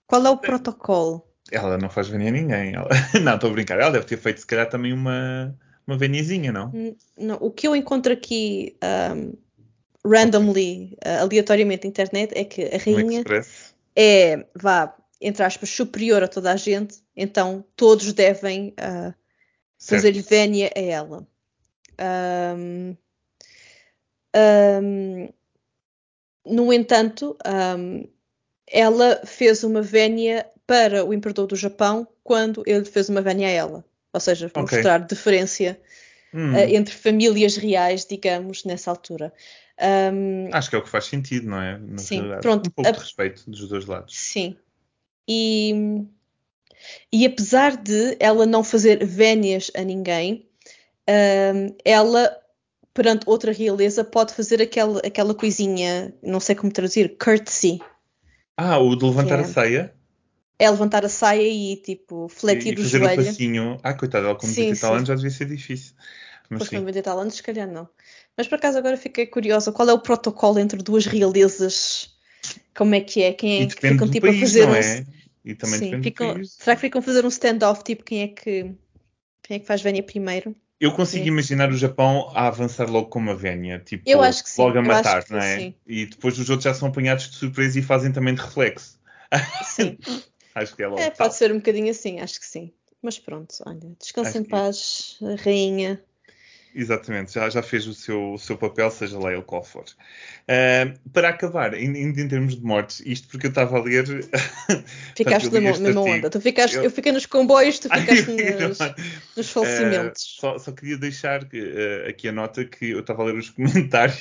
Qual é o protocolo? Ela não faz vénia a ninguém. Ela... não, estou a brincar. Ela deve ter feito, se calhar, também uma, uma veniazinha, não? não? O que eu encontro aqui um, randomly, uh, aleatoriamente na internet, é que a rainha é, vá, entre aspas, superior a toda a gente, então todos devem uh, fazer-lhe vénia a ela. Um, um, no entanto, um, ela fez uma vénia para o imperador do Japão quando ele fez uma vénia a ela. Ou seja, para okay. mostrar diferença hum. uh, entre famílias reais, digamos, nessa altura. Um, Acho que é o que faz sentido, não é? Na sim, realidade. pronto. Um pouco a, de respeito dos dois lados. Sim. E, e apesar de ela não fazer vénias a ninguém, um, ela, perante outra realeza, pode fazer aquela, aquela coisinha, não sei como traduzir, courtesy. Ah, o de levantar é. a saia? É levantar a saia e, tipo, fletir e, e o joelho. fazer o passinho. Ah, coitado, ela com 90 tal anos já devia ser difícil. Mas com 90 tal anos, se calhar não. Mas por acaso agora fiquei curiosa, qual é o protocolo entre duas realezas como é que é, quem é que ficam tipo país, a fazer não é? E também Sim, ficam... Será que ficam a fazer um stand-off, tipo quem é que quem é que faz Vénia primeiro? Eu consigo imaginar o Japão a avançar logo com uma Vénia, tipo, logo a matar, não é? Sim. E depois os outros já são apanhados de surpresa e fazem também de reflexo. Sim. acho que é logo. É, pode ser um bocadinho assim, acho que sim. Mas pronto, olha, descansa em paz, rainha. Exatamente, já, já fez o seu, o seu papel, seja lá ele qual for. Uh, para acabar, em, em, termos de mortes, isto porque eu estava a ler. Ficaste na mesma onda. Tu ficaste, eu... eu fiquei nos comboios, tu ficaste nos, nos falecimentos. Uh, só, só, queria deixar uh, aqui a nota que eu estava a ler os comentários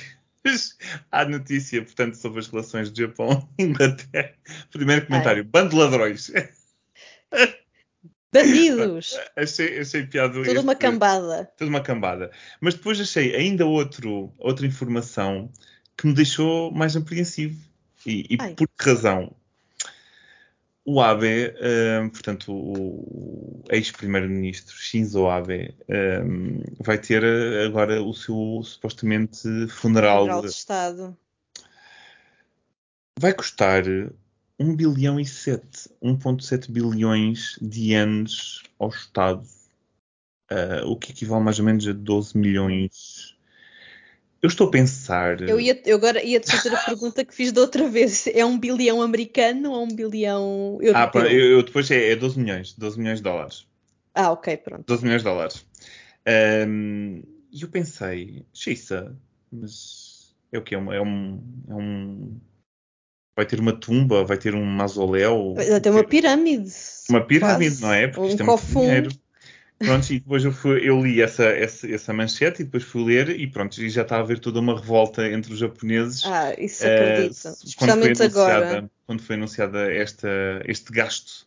à notícia, portanto, sobre as relações de Japão e Inglaterra. Primeiro comentário: Ai. bando de ladrões. Bandidos! achei, achei piada. Toda uma cambada. Toda uma cambada. Mas depois achei ainda outro, outra informação que me deixou mais apreensivo. E, e por que razão? O Abe, um, portanto, o, ex-primeiro-ministro Shinzo Abe, um, vai ter agora o seu supostamente funeral, funeral de Estado. Vai custar 1 bilhão e 7, 1.7 bilhões de anos ao Estado, uh, o que equivale mais ou menos a 12 milhões. Eu estou a pensar. Eu, ia, eu agora ia-te fazer a pergunta que fiz da outra vez: é um bilhão americano ou um bilhão europeu? Ah, pá, eu, eu, depois é, é 12 milhões, 12 milhões de dólares. Ah, ok, pronto. 12 milhões de dólares. Um, e eu pensei, Xissa, mas é o que? É um, é um, é um vai ter uma tumba, vai ter um mausoléu. Vai ter uma pirâmide. Uma pirâmide, quase. não é? Porque um isto é muito dinheiro. Pronto, e depois eu, fui, eu li essa, essa, essa, manchete e depois fui ler e pronto, e já está a haver toda uma revolta entre os japoneses. Ah, isso acredito. Uh, Especialmente agora. Quando foi anunciada esta, este gasto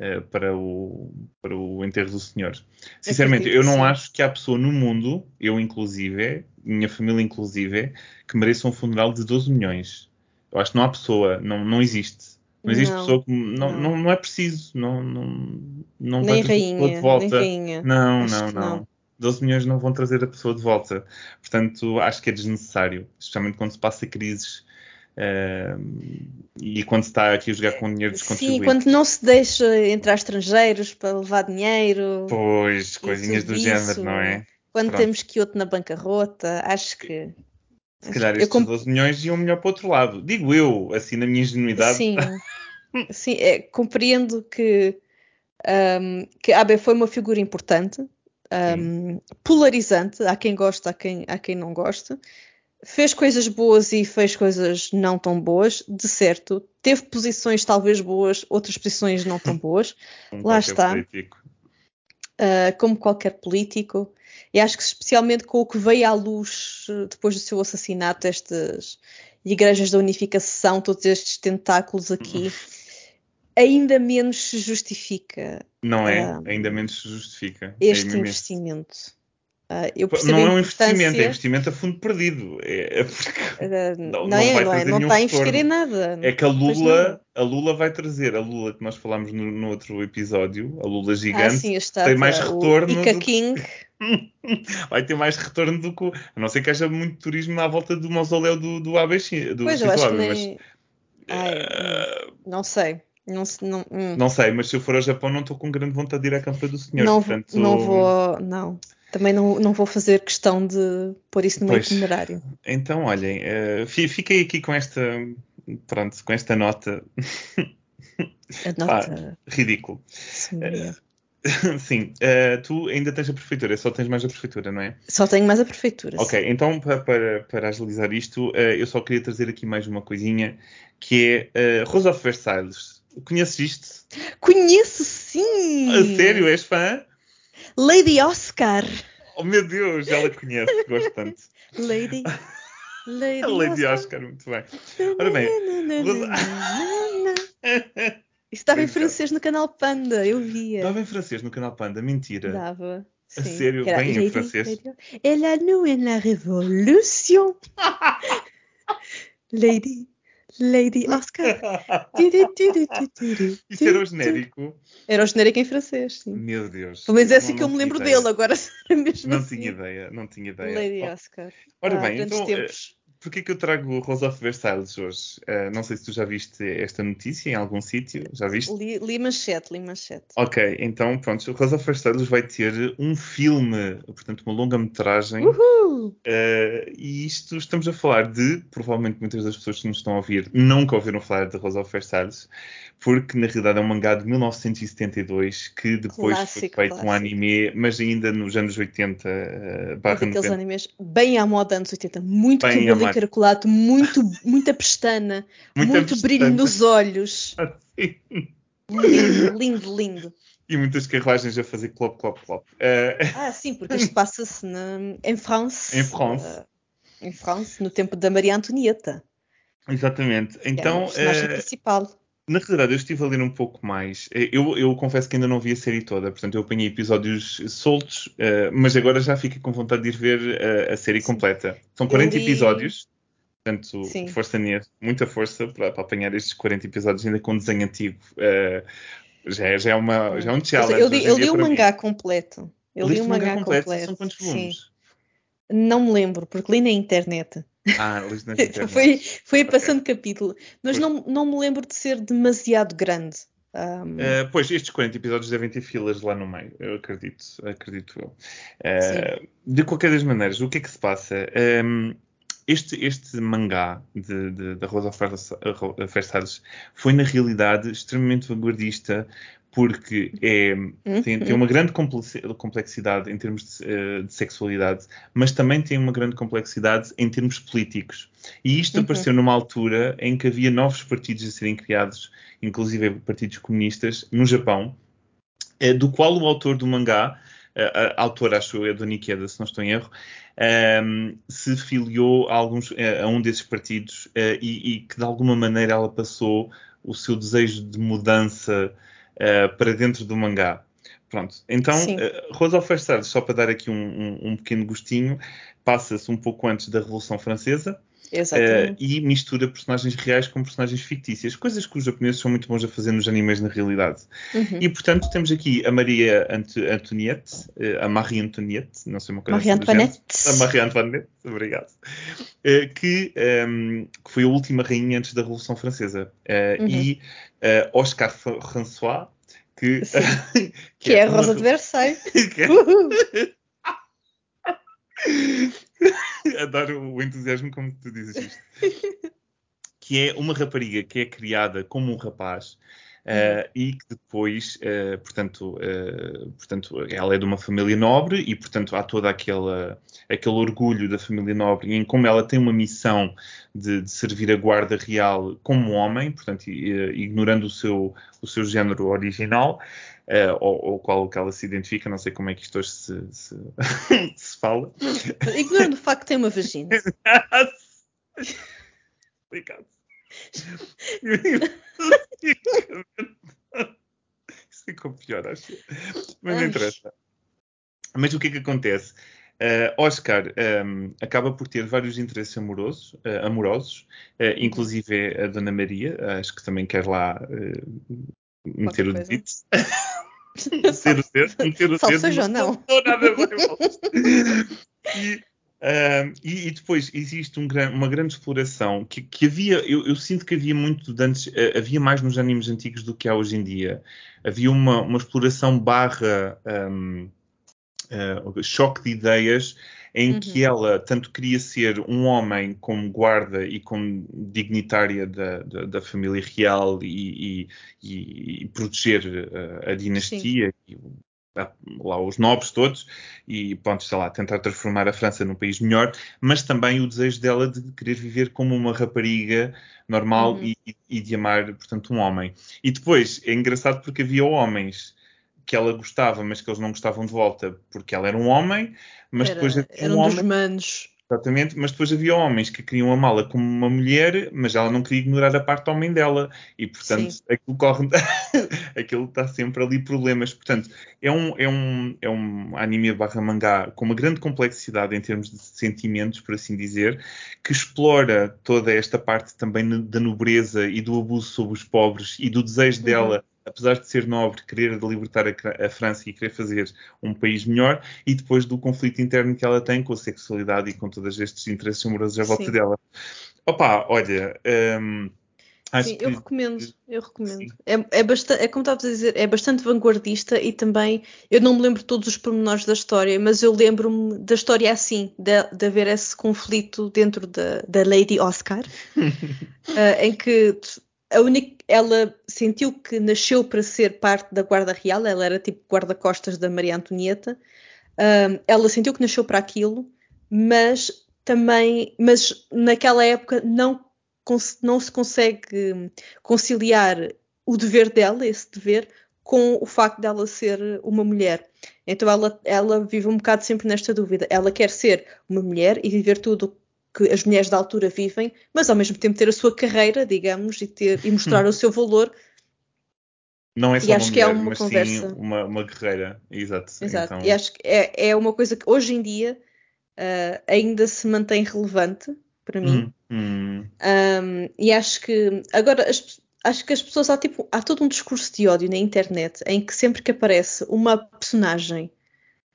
uh, para, o, para o enterro do senhor. Sinceramente, eu não sim. acho que há pessoa no mundo, eu inclusive, minha família inclusive, que mereça um funeral de 12 milhões. Eu acho que não há pessoa, não, não existe. Não existe não, pessoa que. Não, não. Não, não é preciso. Não, não, não nem vai rainha, de volta. Nem rainha. Não, acho não, não. não. 12 milhões não vão trazer a pessoa de volta. Portanto, acho que é desnecessário. Especialmente quando se passa crises. Uh, e quando se está aqui a jogar com dinheiro dos Sim, quando não se deixa entrar estrangeiros para levar dinheiro. Pois, coisinhas do género, não é? Quando Pronto. temos Kyoto na bancarrota, acho que. Se calhar estes comp- 12 milhões iam melhor para o outro lado. Digo eu, assim, na minha ingenuidade. Sim, sim é, compreendo que, ahm, que Abe foi uma figura importante, ahm, polarizante, há quem gosta, há quem, há quem não gosta. Fez coisas boas e fez coisas não tão boas, de certo. Teve posições talvez boas, outras posições não tão boas, Lá está. político. ah, como qualquer político. E acho que especialmente com o que veio à luz eh, depois do seu assassinato, estas igrejas da unificação, todos estes tentáculos aqui, ainda menos se justifica Não é? Ah, Ainda menos se justifica. este é mesmo isso. investimento. Ah, eu percebo Não é um investimento, é investimento a fundo perdido. É, é ah, não- não, é, não, é, não está a investir em nada. é que a Lula, a Lula vai trazer, a Lula que nós falámos no, no outro episódio, a Lula Ah, gigante, sim, a tem mais retorno Ica do King. vai ter mais retorno do que. A não ser que haja muito turismo à volta do mausoléu do, do ABC. Do Pois, eu acho que Abe, mas, nem. Ai, ah, hum, não sei. Não, não, hum. não sei, mas se eu for ao Japão não estou com grande vontade de ir à campa do senhor. não, vou- portanto, não vou, não. Também não, não vou fazer questão de pôr isso no meu itinerário. Então, olhem, fi- fiquei aqui com esta. Pronto, com esta nota. A nota Ridículo. Sim, eh, tu ainda tens a prefeitura, só tens mais a prefeitura, não é? Só tenho mais a prefeitura. Ok, então pa- para, para agilizar isto, eu só queria trazer aqui mais uma coisinha, que é uh, Rose of Versailles. Conheces isto? Conheço sim! A sério, és fã? Lady Oscar. Oh meu Deus, ela conhece, gosto tanto. Lady. Lady, Lady Oscar. Oscar, muito bem. Ora bem, Isso estava em é. francês no canal Panda, eu via. Dava em francês no canal Panda, mentira. Dava. A Sim. sério? Era Bem em francês? Elle a nous la révolution. Lady. Lady Oscar. Isso era o genérico? Era o genérico em francês, sim. Meu Deus. Pelo menos é Não- assim que eu me lembro ideia. dele, agora era mesmo Não assim. tinha ideia, não tinha ideia. Lady Oh, Oscar. Ora Ah, bem, então, eh, tempos. Porquê que eu trago Rose of Versailles hoje? Eh, não sei se tu já viste esta notícia em algum sítio. Já viste? Li, li manchete, li manchete. Ok, então pronto, Rose of Versailles vai ter um filme, portanto uma longa-metragem. Uhul! Eh, e isto estamos a falar de, provavelmente muitas das pessoas que nos estão a ouvir nunca ouviram falar de Rose of Versailles, porque na realidade é um mangá de 1972 que depois Clássico, foi feito um clássico. anime, mas ainda nos anos 80 eh, É barra daqueles 90. animes bem à moda anos 80, muito Bem. Encaracolado, muito, muita pestana, Muita muito brilho pestana. nos olhos. Lindo, lindo, lindo. E muitas carruagens a fazer clop, clop, clop. Eh, Ah, sim, porque isto passa-se em France. Em France. ah, em France, no tempo da Maria Antonieta. exatamente. que é a Então, personagem eh, principal. Na realidade, eu estive a ler um pouco mais. Eh, Eu, eu confesso que ainda não vi a série toda, portanto, eu apanhei episódios soltos, eh, mas agora já fico com vontade de ir ver eh, a série Sim. completa. São 40 li- episódios, portanto, Sim. força nisso, muita força para, para apanhar estes 40 episódios ainda com desenho antigo. Eh, já, é, já, é uma, já é um challenge. eu li, eu li o para mim. mangá completo. Eu li Liste o o mangá mangá completo? completo. São quantos sim. volumes? Não me lembro, porque li na internet. Ah, internet. foi, foi Ok. passando capítulo. Mas Pois. não, não me lembro de ser demasiado grande. Um, Uh, pois, estes 40 episódios devem ter filas lá no meio, eu acredito, acredito eu. Uh, de qualquer das maneiras, o que é que se passa? Um, este, este mangá de, de, da Rosa Versalhes foi, na realidade, extremamente vanguardista, porque é, Hum, tem, tem hum. uma grande complexi- complexidade em termos de, uh, de sexualidade, mas também tem uma grande complexidade em termos políticos. E isto Uhum. apareceu numa altura em que havia novos partidos a serem criados, inclusive partidos comunistas, no Japão, eh, do qual o autor do mangá, eh, a autora, acho eu, é Dona Ikeda, se não estou em erro, ehm, se filiou a, alguns, eh, a um desses partidos eh, e, e que de alguma maneira ela passou o seu desejo de mudança eh, para dentro do mangá. Pronto, então Sim. uh, Rosa of Versailles, só para dar aqui um, um- um pequeno gostinho, passa-se um pouco antes da Revolução Francesa. Uh, e mistura personagens reais com personagens fictícias, coisas que os japoneses são muito bons a fazer nos animes na realidade. Uhum. E portanto temos aqui a Maria Ant Antoniette, uh, a Marie Antoniette, não sei uma coisa Marie assim. Antoinette. A Marie Antoinette, obrigado. Uh, que, um, que foi a última rainha antes da Revolução Francesa. Uh, Uhum. E Oscar François, que, Sim. Que é a uma- Rosa de Versailles. que é-. Adoro o entusiasmo como tu dizes isto. que é uma rapariga que é criada como um rapaz Uh, e que depois, uh, portanto, uh, portanto, ela é de uma família nobre e, portanto, há todo aquele, aquele orgulho da família nobre em como ela tem uma missão de, de servir a guarda real como homem, portanto, ignorando o seu, o seu género original, ou, ou qual que ela se identifica, não sei como é que isto hoje se, se, se fala. Ignorando o facto que tem uma vagina. Obrigado. Isso ficou pior, acho. Mas não interessa. Mas o que é que acontece? Uh, Oscar um, acaba por ter vários interesses amorosos, uh, amorosos uh, inclusive a Dona Maria, acho que também quer lá meter o dedo. meter o dedo, meter o dedo. Seja, não. não. nada e, Uh, e, e, depois existe um gran, uma grande exploração que, que havia, eu, eu, sinto que havia muito antes, uh, havia mais nos animes antigos do que há hoje em dia. Havia uma, uma exploração barra um, uh, choque de ideias em uhum. que ela tanto queria ser um homem como guarda e como dignitária da, da, da família real e, e, e proteger a dinastia, lá os nobres todos e pronto, sei lá, tentar transformar a França num país melhor, mas também o desejo dela de querer viver como uma rapariga normal uhum. e, e, de amar, portanto, um homem. E depois, é engraçado porque havia homens que ela gostava, mas que eles não gostavam de volta porque ela era um homem, mas era, depois havia era um, um homem... dos manos Exatamente, mas depois havia homens que queriam amá-la como uma mulher, mas ela não queria ignorar a parte homem dela. E, portanto, Sim. aquilo corre. aquilo está sempre ali problemas. Portanto, é um, é um, é um anime barra mangá com uma grande complexidade em termos de sentimentos, por assim dizer, que explora toda esta parte também da nobreza e do abuso sobre os pobres e do desejo uhum. dela apesar de ser nobre, querer libertar a, a, França e querer fazer um país melhor, e depois do conflito interno que ela tem com a sexualidade e com todos estes interesses amorosos à volta Sim. dela. Opa, olha. Um, Sim, eu recomendo, eu recomendo. É, é, bastante, é como estavas a dizer, é bastante vanguardista e também eu não me lembro todos os pormenores da história, mas eu lembro-me da história assim, de, de haver esse conflito dentro da, da Lady Oscar, uh, em que única, ela sentiu que nasceu para ser parte da Guarda Real, ela era tipo guarda-costas da Maria Antonieta. Um, ela sentiu que nasceu para aquilo, mas também, mas naquela época não, não se consegue conciliar o dever dela, esse dever, com o facto dela ser uma mulher. Então ela, ela vive um bocado sempre nesta dúvida. Ela quer ser uma mulher e viver tudo que as mulheres da altura vivem, mas ao mesmo tempo ter a sua carreira, digamos, e, ter, e mostrar o seu valor. Não é só e uma acho mulher, que é uma mas conversa. sim uma, uma guerreira. Exato. Exato. Então... E acho que é, é uma coisa que hoje em dia uh, ainda se mantém relevante para mim. Hum, hum. Um, e acho que agora as, acho que as pessoas há tipo há todo um discurso de ódio na internet em que sempre que aparece uma personagem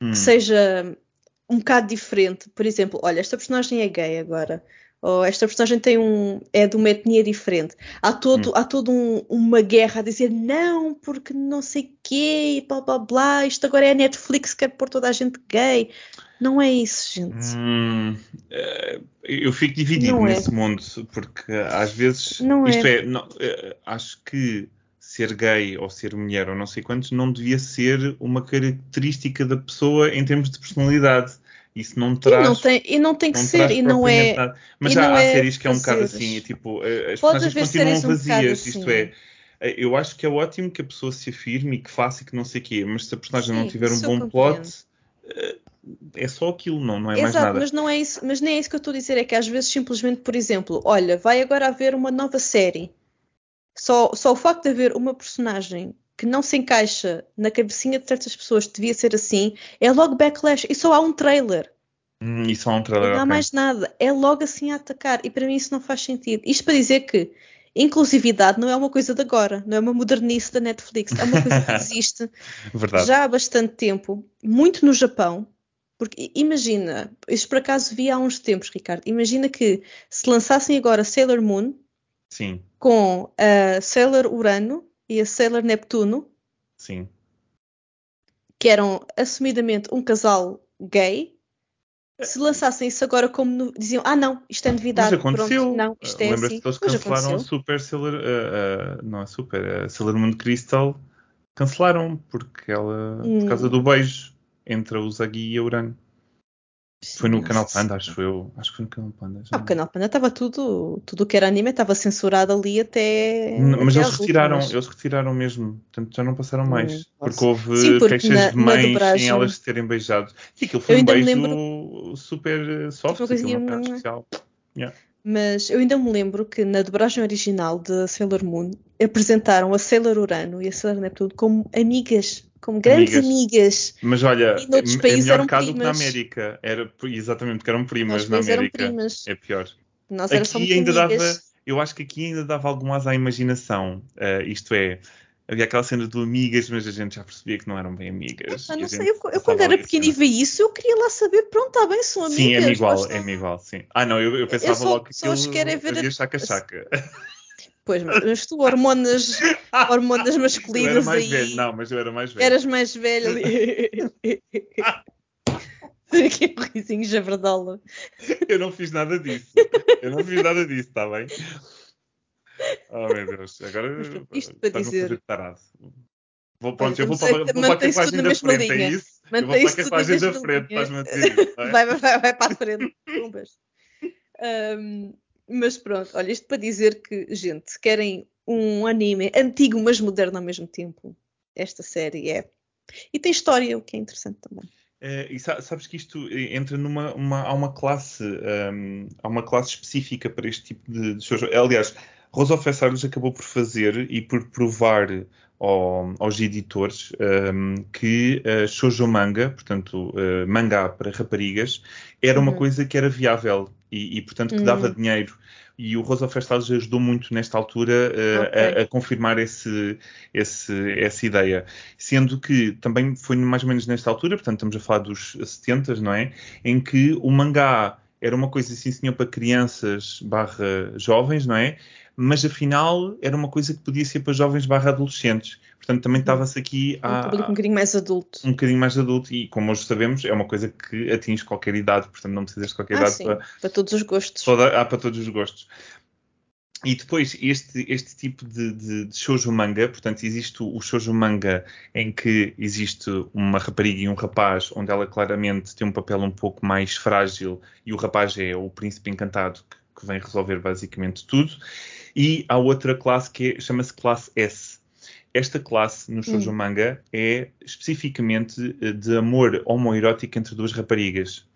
hum. que seja um bocado diferente. Por exemplo, olha, esta personagem é gay agora. Ou esta personagem tem um, é de uma etnia diferente. Há todo, hum. há todo um, uma guerra a dizer não, porque não sei quê, e blá blá blá, isto agora é a Netflix, quer pôr toda a gente gay. Não é isso, gente. Hum, eh, eu fico dividido não é. nesse é. mundo, porque às vezes não isto é, é não, eh, acho que ser gay ou ser mulher ou não sei quantos não devia ser uma característica da pessoa em termos de personalidade. Isso não traz. E não tem, e não tem que não ser, e não é. Nada. Mas há, há é séries que é um bocado assim, tipo, eh, as Pode personagens continuam vazias, um isto assim. é. Eh, eu acho que é ótimo que a pessoa se afirme e que faça e que não sei o quê, mas se a personagem Sim, não tiver um bom plot, eh, é só aquilo, não, não é Exato, mais nada. Mas não é isso, mas nem é isso que eu estou a dizer, é que às vezes simplesmente, por exemplo, olha, vai agora haver uma nova série só, só o facto de haver uma personagem que não se encaixa na cabecinha de certas pessoas que devia ser assim, é logo backlash. E só há um trailer. Hum, e só há um trailer. Não há okay. mais nada. É logo assim a atacar. E para mim isso não faz sentido. Isto para dizer que inclusividade não é uma coisa de agora, não é uma modernice da Netflix. É uma coisa que existe já há bastante tempo, muito no Japão. Porque imagina, isso por acaso vi há uns tempos, Ricardo. Imagina que se lançassem agora Sailor Moon, Sim. Com a Sailor Urano e a Sailor Neptuno. Sim. Que eram assumidamente um casal gay. se lançassem isso agora como no, diziam, ah não, isto é novidade. Mas aconteceu. Pronto, não, isto é Lembra-se assim. que eles cancelaram a. Super Sailor. uh, uh, não é Super, a Sailor Moon Crystal. Cancelaram porque ela. Hum. Por causa do beijo entre a Usagi e a Urano. Foi no canal. Panda, acho que eu. Acho que foi no canal Panda. Ah, não o canal Panda estava tudo, tudo o que era anime estava censurado ali até. N- Mas até eles às retiraram, últimas. eles retiraram mesmo, portanto já não passaram Hum, mais. posso. Porque houve Sim, porque queixas na- de mães em dobragem- elas se terem beijado. E aquilo foi Eu um beijo super eh, soft, Tipo uma aquilo não coisinha- nada especial. Mas eu ainda me lembro que na dobragem original de Sailor Moon apresentaram a Sailor Urano e a Sailor Neptuno como amigas, como grandes Amigas. amigas. Mas olha, E noutros é, é países melhor cá do que na primas. América. Era, exatamente, porque eram primas na América. primas. É pior. Nós era Aqui ainda amigas. dava, eu acho que aqui ainda dava algum asa à imaginação. Eh, isto é, havia aquela cena de amigas, mas a gente já percebia que não eram bem amigas. Ah, não sei, eu, eu quando era pequena e vi isso, eu queria lá saber, pronto, está bem, são amigas. Sim, é-me igual, é-me igual, sim. Ah, não, eu, eu pensava só- logo que só aquilo quero é ver a- chaca-chaca. Pois, mas, tu, hormonas, hormonas Eu era masculinas mais aí. velho, não, mas eu era mais velho. Eras mais velha ali. Um risinho javardola. Eu não fiz nada disso. Eu não fiz nada disso, está bem? Oh, meu Deus. Agora isto para a dizer-. Vou, pronto, eu vou para, vou para a na da frente, é linha. isso? Eu vou para a da frente, estás-me a dizer é? Vai, vai, vai para a frente. Pumbas. Mas pronto, olha, isto para dizer que, gente, querem um anime antigo, mas moderno ao mesmo tempo, esta série é. E tem história, o que é interessante também. Eh, e sa- sabes que isto eh, entra numa uma, há uma classe hum, há uma classe específica para este tipo de, de shows. Aliás, Rosa of Versailles acabou por fazer e por provar ao- aos editores hum, que uh, shoujo manga, portanto uh, mangá para raparigas, era uma Uhum. coisa que era viável e, e, portanto que Uhum. dava dinheiro. E o Rosa of Versailles ajudou muito nesta altura uh, Ok. a, a confirmar esse, esse- essa ideia sendo que também foi mais ou menos nesta altura, portanto estamos a falar dos 70, não é? Em que o mangá era uma coisa assim, senhor, para crianças barra jovens, não é? Mas afinal era uma coisa que podia ser para jovens barra adolescentes. Portanto também estava-se aqui É um a, público um bocadinho mais adulto. um bocadinho mais adulto e como hoje sabemos é uma coisa que atinge qualquer idade, portanto não precisas de qualquer Ah, idade sim, para, para todos os gostos. Toda- há para todos os gostos. E depois, este, este tipo de, de, de shoujo manga, portanto, existe o, o shoujo manga em que existe uma rapariga e um rapaz, onde ela claramente tem um papel um pouco mais frágil e o rapaz é o príncipe encantado que, que vem resolver basicamente tudo. E há outra classe que é- chama-se classe S. Esta classe no shoujo Hum. manga é especificamente eh, de amor homoerótico entre duas raparigas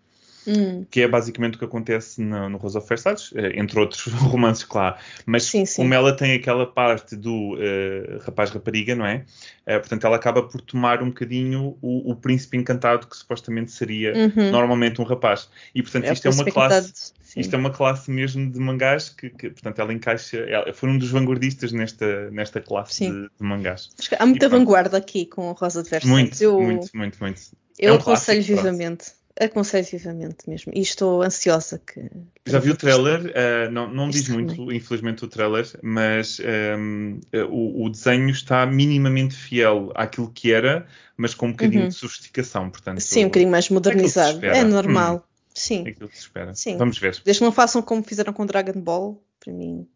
Hum, que é basicamente o que acontece no, no Rosa of Versailles, eh, entre outros romances, claro. Mas Sim, sim. como ela tem aquela parte do eh, rapaz-rapariga, não é? Eh, portanto, ela acaba por tomar um bocadinho o, o príncipe encantado, que supostamente seria uhum. normalmente um rapaz. E, portanto, É isto é uma classe... sim. Isto é uma classe mesmo de mangás que, que, portanto, ela encaixa. Ela foi um dos vanguardistas nesta, nesta classe de, de mangás. Há muita E vanguarda aqui com o Rosa de Versalhes. Muito, eu, muito, muito, muito. eu É um aconselho clássico, pronto. Aconselho vivamente mesmo. E estou ansiosa que. Já vi o trailer, eh, não, não diz muito, infelizmente, o trailer, mas ehm, eh, o, o desenho está minimamente fiel àquilo que era, mas com um bocadinho Uhum. de sofisticação, portanto. Sim, um bocadinho mais modernizado. espera. É normal. É Sim. aquilo que se espera. Sim. Vamos ver. Desde que não façam como fizeram com Dragon Ball, para mim.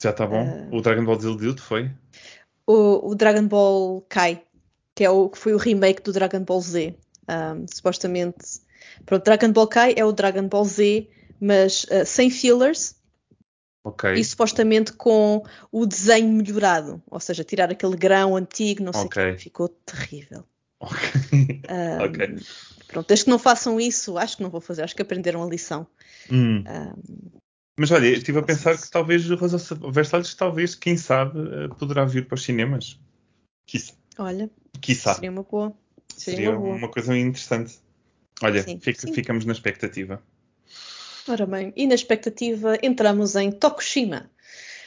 Já está bom? Eh, O Dragon Ball desiludiu-te, foi? O, o Dragon Ball Kai, que, é o, que foi o remake do Dragon Ball Z. Um, supostamente. Pronto, Dragon Ball Kai é o Dragon Ball Z, mas uh, sem fillers Ok. e supostamente com o desenho melhorado. Ou seja, tirar aquele grão antigo, não sei o Ok. quê. Ficou terrível. Ok. Um, Ok. Pronto, desde que não façam isso, acho que não vou fazer. Acho que aprenderam a lição. Hum. Um, Mas olha, estive a pensar que talvez o Rosa Versalhes, talvez, quem sabe, eh, poderá vir para os cinemas. Quiçá. olha, Quiçá. seria uma boa. Seria, Seria uma boa. uma coisa interessante. Olha, Sim, fica- sim. ficamos na expectativa. Ora bem, e na expectativa entramos em Tokushima.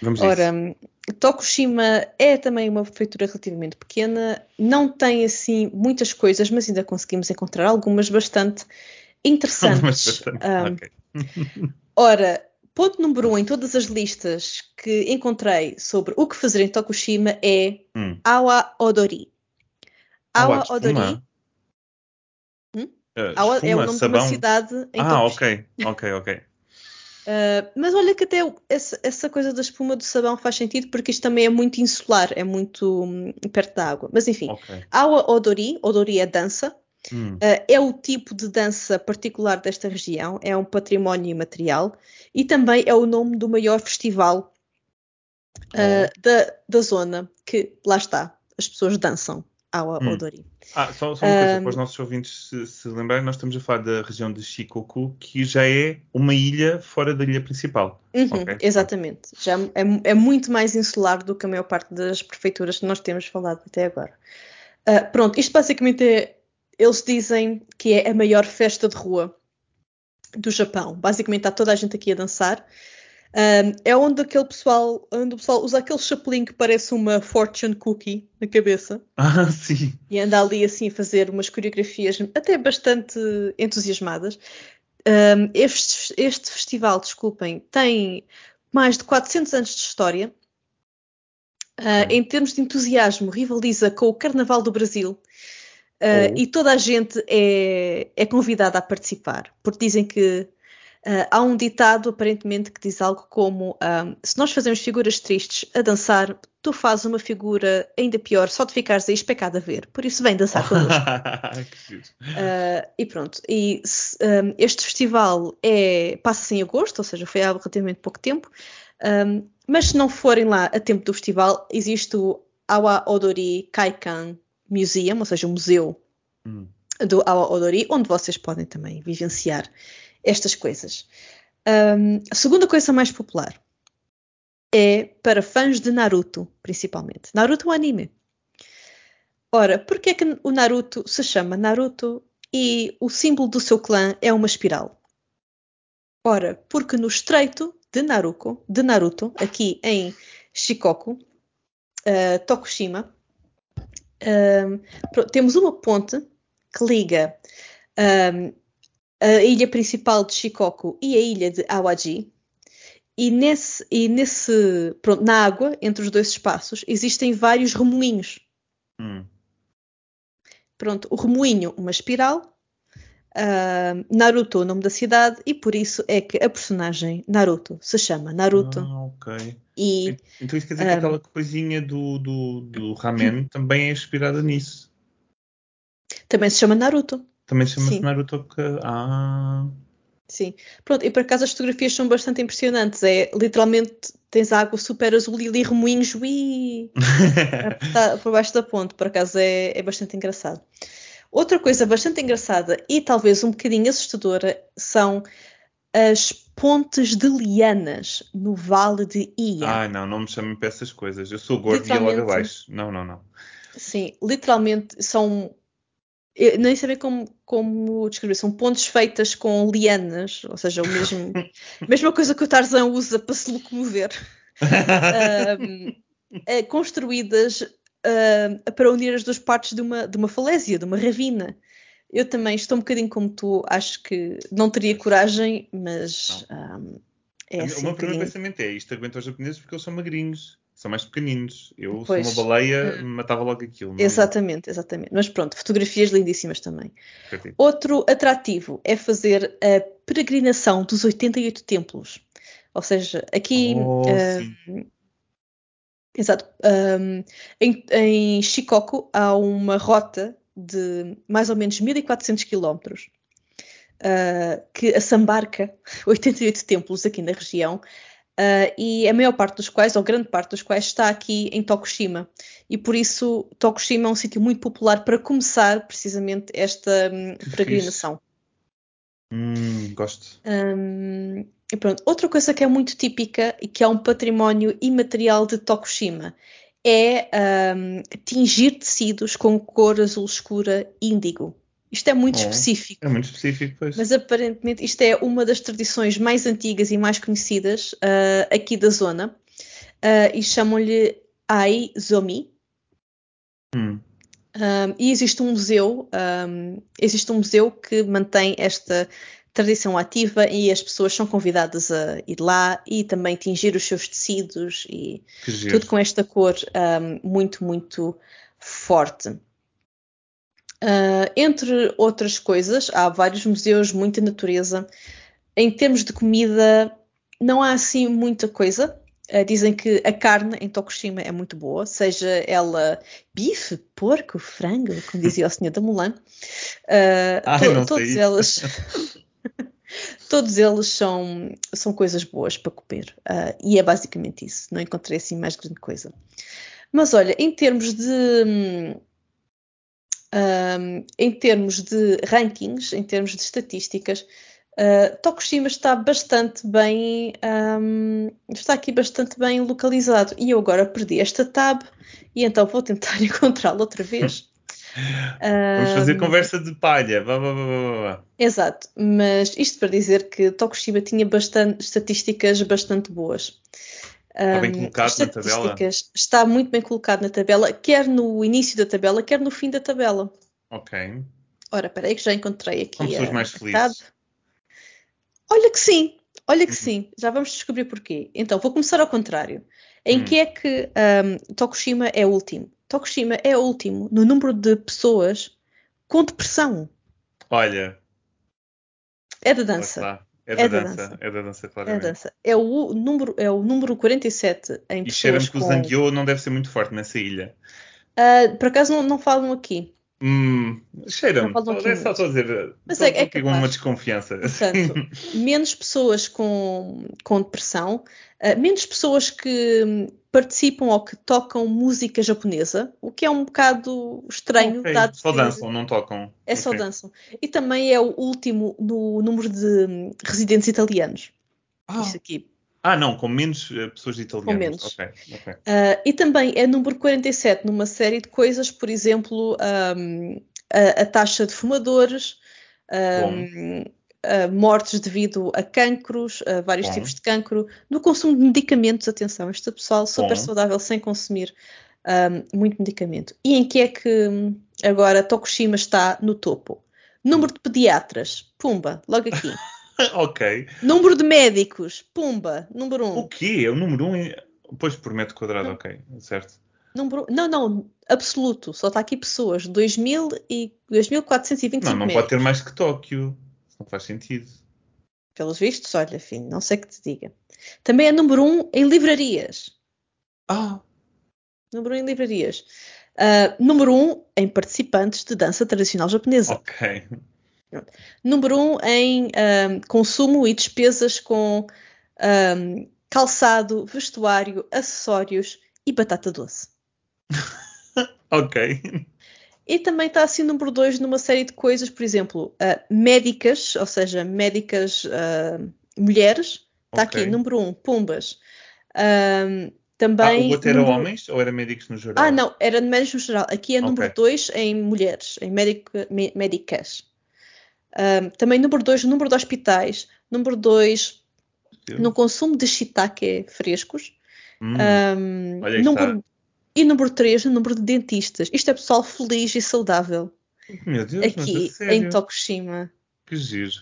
Vamos Ora, isso. Tokushima é também uma prefeitura relativamente pequena, não tem assim muitas coisas, mas ainda conseguimos encontrar algumas bastante interessantes. Bastante. Um, Ok. Ora, ponto número um em todas as listas que encontrei sobre o que fazer em Tokushima é Hum. Awa Odori. Ah, Awa Odori. Espuma. Hum? Uh, Awa é o espuma, nome de sabão. uma cidade em Ah, Tokushima. ok, ok, ok. Uh, mas olha que até essa, essa coisa da espuma do sabão faz sentido porque isto também é muito insular, é muito hum, perto da água. Mas enfim, Ok. Awa Odori, Odori é dança, Hum. uh, é o tipo de dança particular desta região, é um património imaterial e também é o nome do maior festival uh, da, da zona, que lá está, as pessoas dançam Awa Hum. Odori. Ah, só, só uma coisa, Um, para os nossos ouvintes se, se lembrarem, nós estamos a falar da região de Shikoku, que já é uma ilha fora da ilha principal. Uhum, Ok. Exatamente. Já é, é muito mais insular do que a maior parte das prefeituras que nós temos falado até agora. Ah, pronto, isto basicamente é. Eles dizem que é a maior festa de rua do Japão. Basicamente está toda a gente aqui a dançar. Ah, é onde aquele pessoal, onde o pessoal usa aquele chapelinho que parece uma fortune cookie na cabeça Ah, sim. e anda ali assim a fazer umas coreografias até bastante entusiasmadas. Um, este, este festival, desculpem, tem mais de 400 anos de história. Uh. Em termos de entusiasmo, rivaliza com o Carnaval do Brasil. Uh, Oh. E toda a gente é, é convidada a participar, porque dizem que uh, há um ditado, aparentemente, que diz algo como: um, se nós fazemos figuras tristes a dançar, tu fazes uma figura ainda pior, só de ficares aí especado a ver. Por isso, vem dançar connosco. Uh, e pronto, e um, este festival é, passa-se em agosto, ou seja, foi há relativamente pouco tempo, um, mas se não forem lá a tempo do festival, existe o Awa Odori Kaikan Museum, ou seja, o museu Hum. do Awa Odori, onde vocês podem também vivenciar estas coisas. Um, a segunda coisa mais popular é para fãs de Naruto, principalmente. Naruto é um anime. Ora, porquê é que o Naruto se chama Naruto e o símbolo do seu clã é uma espiral? Ora, porque no estreito de Naruto, de Naruto aqui em Shikoku, uh, Tokushima, pro- temos uma ponte que liga um, a ilha principal de Shikoku e a ilha de Awaji. E nesse, e nesse pronto, na água, entre os dois espaços, existem vários remoinhos. Hum. Pronto, o remoinho, uma espiral. ah, Naruto, o nome da cidade, e por isso é que a personagem Naruto se chama Naruto. Ah, ok. E Então isso quer dizer que um, aquela coisinha do, do, do ramen também é inspirada nisso. também se chama Naruto. Também se chama-se. Naruto. que- Ah, Sim. Pronto, e por acaso as fotografias são bastante impressionantes. É literalmente tens água super azul e ali remoinhos ui, Está por baixo da ponte, por acaso é, é bastante engraçado. Outra coisa bastante engraçada e talvez um bocadinho assustadora são as pontes de lianas no Vale de Ia. Ai, não, não me chamem para essas coisas. Eu sou gordo e ia logo abaixo. Não, não, não. Sim, literalmente são. Eu nem sabia como, como descrever. São pontes feitas com lianas, ou seja, o mesmo, a mesma coisa que o Tarzan usa para se locomover. Eh, construídas ah, para unir as duas partes de uma, de uma falésia, de uma ravina. Eu também estou um bocadinho como tu, acho que não teria coragem, mas ahm, é o assim um meu primeiro bocadinho. pensamento é isto aguenta os japoneses porque eles são magrinhos, são mais pequeninos. Eu Pois. sou uma baleia, matava logo aquilo. não- Exatamente, exatamente. Mas pronto, fotografias lindíssimas também. acredito. Outro atrativo é fazer a peregrinação dos 88 templos. Ou seja, aqui. Oh, sim. Exato. Um, em, em Shikoku há uma rota de mais ou menos 1400 quilómetros uh, que assambarca 88 templos aqui na região uh, e a maior parte dos quais, ou grande parte dos quais, está aqui em Tokushima. E por isso Tokushima é um sítio muito popular para começar precisamente esta hum, peregrinação. Hum, gosto. Hum, e pronto, outra coisa que é muito típica e que é um património imaterial de Tokushima é hum, tingir tecidos com cor azul escura índigo. Isto é muito específico, É muito específico, pois. mas aparentemente isto é uma das tradições mais antigas e mais conhecidas ah, aqui da zona Ah, e chamam-lhe Aizomi. Hum. Um, e existe um museu, um, existe um museu que mantém esta tradição ativa e as pessoas são convidadas a ir lá e também tingir os seus tecidos e tudo com esta cor um, muito, muito forte. Uh, entre outras coisas, há vários museus, muita natureza. Em termos de comida, não há assim muita coisa. Uh, dizem que a carne em Tokushima é muito boa, seja ela bife, porco, frango, como dizia o senhor da Mulan. Uh, Ai, to não todos sei. eles. todos eles são, são coisas boas para comer. Uh, e é basicamente isso. Não encontrei assim mais grande coisa. Mas olha, em termos de. Um, em termos de rankings, em termos de estatísticas, uh, Tokushima está bastante bem, um, está aqui bastante bem localizado. E eu agora perdi esta tab e então vou tentar encontrá-lo outra vez. Vamos fazer Um, conversa de palha. Vá, vá, vá, vá, vá. Exato, mas isto para dizer que Tokushima tinha bastante, estatísticas bastante boas. Está bem colocado na tabela? está muito bem colocado na tabela, quer no início da tabela, quer no fim da tabela. Ok. Ora, espera aí que já encontrei aqui São pessoas a- mais felizes. Olha que sim, olha que Uhum. sim. Já vamos descobrir porquê. Então, vou começar ao contrário. Em Hum. que é que um, Tokushima é o último? Tokushima é o último no número de pessoas com depressão. Olha, É da dança. Está. É, É da da dança. dança. É da dança, É claramente. dança. É o número, é o número 47 em E pessoas cheira-me que o com... Zangyo não deve ser muito forte nessa ilha. Ah, por acaso não, não falam aqui. Hum, cheira-me. Não falam Só- aqui É só estou a dizer. Mas é- é uma desconfiança. Portanto, menos pessoas com, com depressão, ah, menos pessoas que participam ou que tocam música japonesa, o que é um bocado estranho, Ok, dado Só que dançam, não tocam. é só Ok. dançam. E também é o último no número de residentes italianos. Ah, Isto aqui. ah, não, com menos eh, pessoas italianas. menos. Ok, ok. Ah, e também é número 47 numa série de coisas, por exemplo, ahm, a, a taxa de fumadores, ahm, mortes devido a cancros, a vários Bom. tipos de cancro, no consumo de medicamentos, atenção, este pessoal super Bom. saudável sem consumir ahm, muito medicamento. E em que é que hum, agora Tokushima está no topo? Número de pediatras, pumba, logo aqui. ok. Número de médicos, pumba, número O um. quê? É o número 1 um. Pois, por metro quadrado, Não. ok. Certo. Número, não, não, absoluto. Só está aqui pessoas. 2000 e 2.425 Não, não pode ter mais que Tóquio. Não faz sentido. Pelos vistos, olha, filho, não sei que te diga. Também é número 1 em livrarias. Ah, Número 1 em livrarias. Ah, número 1 em participantes de dança tradicional japonesa. ok. Número 1 em ahm, consumo e despesas com ahm, calçado, vestuário, acessórios e batata doce. Ok. E também está assim número 2 numa série de coisas, por exemplo, ah, médicas, ou seja, médicas ah, mulheres. Está Ok. aqui, número 1, um, Pumbas. Ah, também. o outro era número- homens ou era médicos no geral? Ah, não, era médicos no geral. Aqui é número 2 em mulheres, em médica- mé- médicas. Também número 2, número de hospitais. Número 2, no consumo de shiitake frescos. Hum, aí número, e número 3, o número de dentistas. Isto é pessoal feliz e saudável Meu Deus, a aqui sério? em Tokushima. Que giro.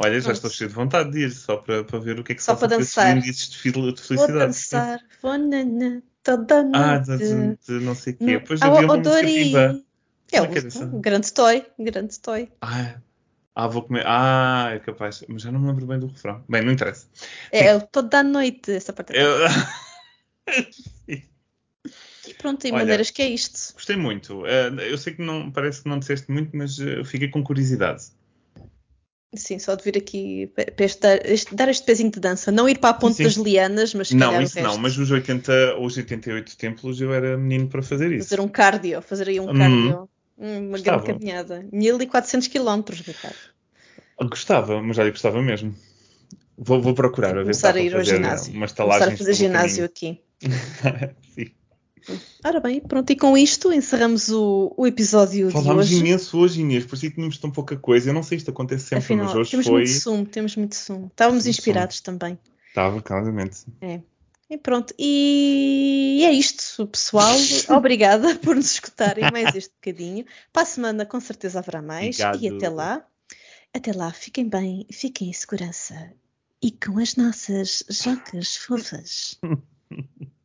Olha, já estou cheio de vontade de ir, só para, para ver o que é que Só são para esses dançar. índices de fil- de Vou felicidade. dançar, vou nanã, toda Ah, noite. de não sei o quê. Depois havia uma música viva. É Como um, é um grande toy, grande toy. Ah, ah, vou comer. Ah, é capaz. Mas já não me lembro bem do refrão. Bem, não interessa. É toda a noite, essa parte. é Eu... E pronto, tem Olha. maneiras que é isto. Gostei muito. Eh, eu sei que não parece que não disseste muito, mas eh, fiquei com curiosidade. Sim, só de vir aqui para este, dar, este, dar este pezinho de dança. Não ir para a ponte sim. das lianas, mas não, isso não, mas os 80, os 88 templos eu era menino para fazer isso. Fazer um cardio, fazer aí um Hum. cardio. Hum, uma Gostava. grande caminhada. 1400 km, Ricardo. Gostava, mas olha, gostava mesmo. Vou, vou procurar a ver se a ir ao eh, ginásio. umas Começar a fazer ginásio caminho. aqui. Sim. Ora bem, pronto, e com isto encerramos o, o episódio de Falámos hoje. imenso hoje, Inês, parecia que tínhamos tão pouca coisa. Eu não sei se isto acontece sempre, Afinal, mas hoje temos foi. muito sumo, temos muito sumo. Estávamos Muito inspirados também. Estava, claramente. E pronto, e é isto, pessoal. Obrigada por nos escutarem mais este bocadinho. Para a semana, com certeza, haverá mais. Obrigado. E até lá, até lá, fiquem bem, fiquem em segurança. E com as nossas jocas fofas.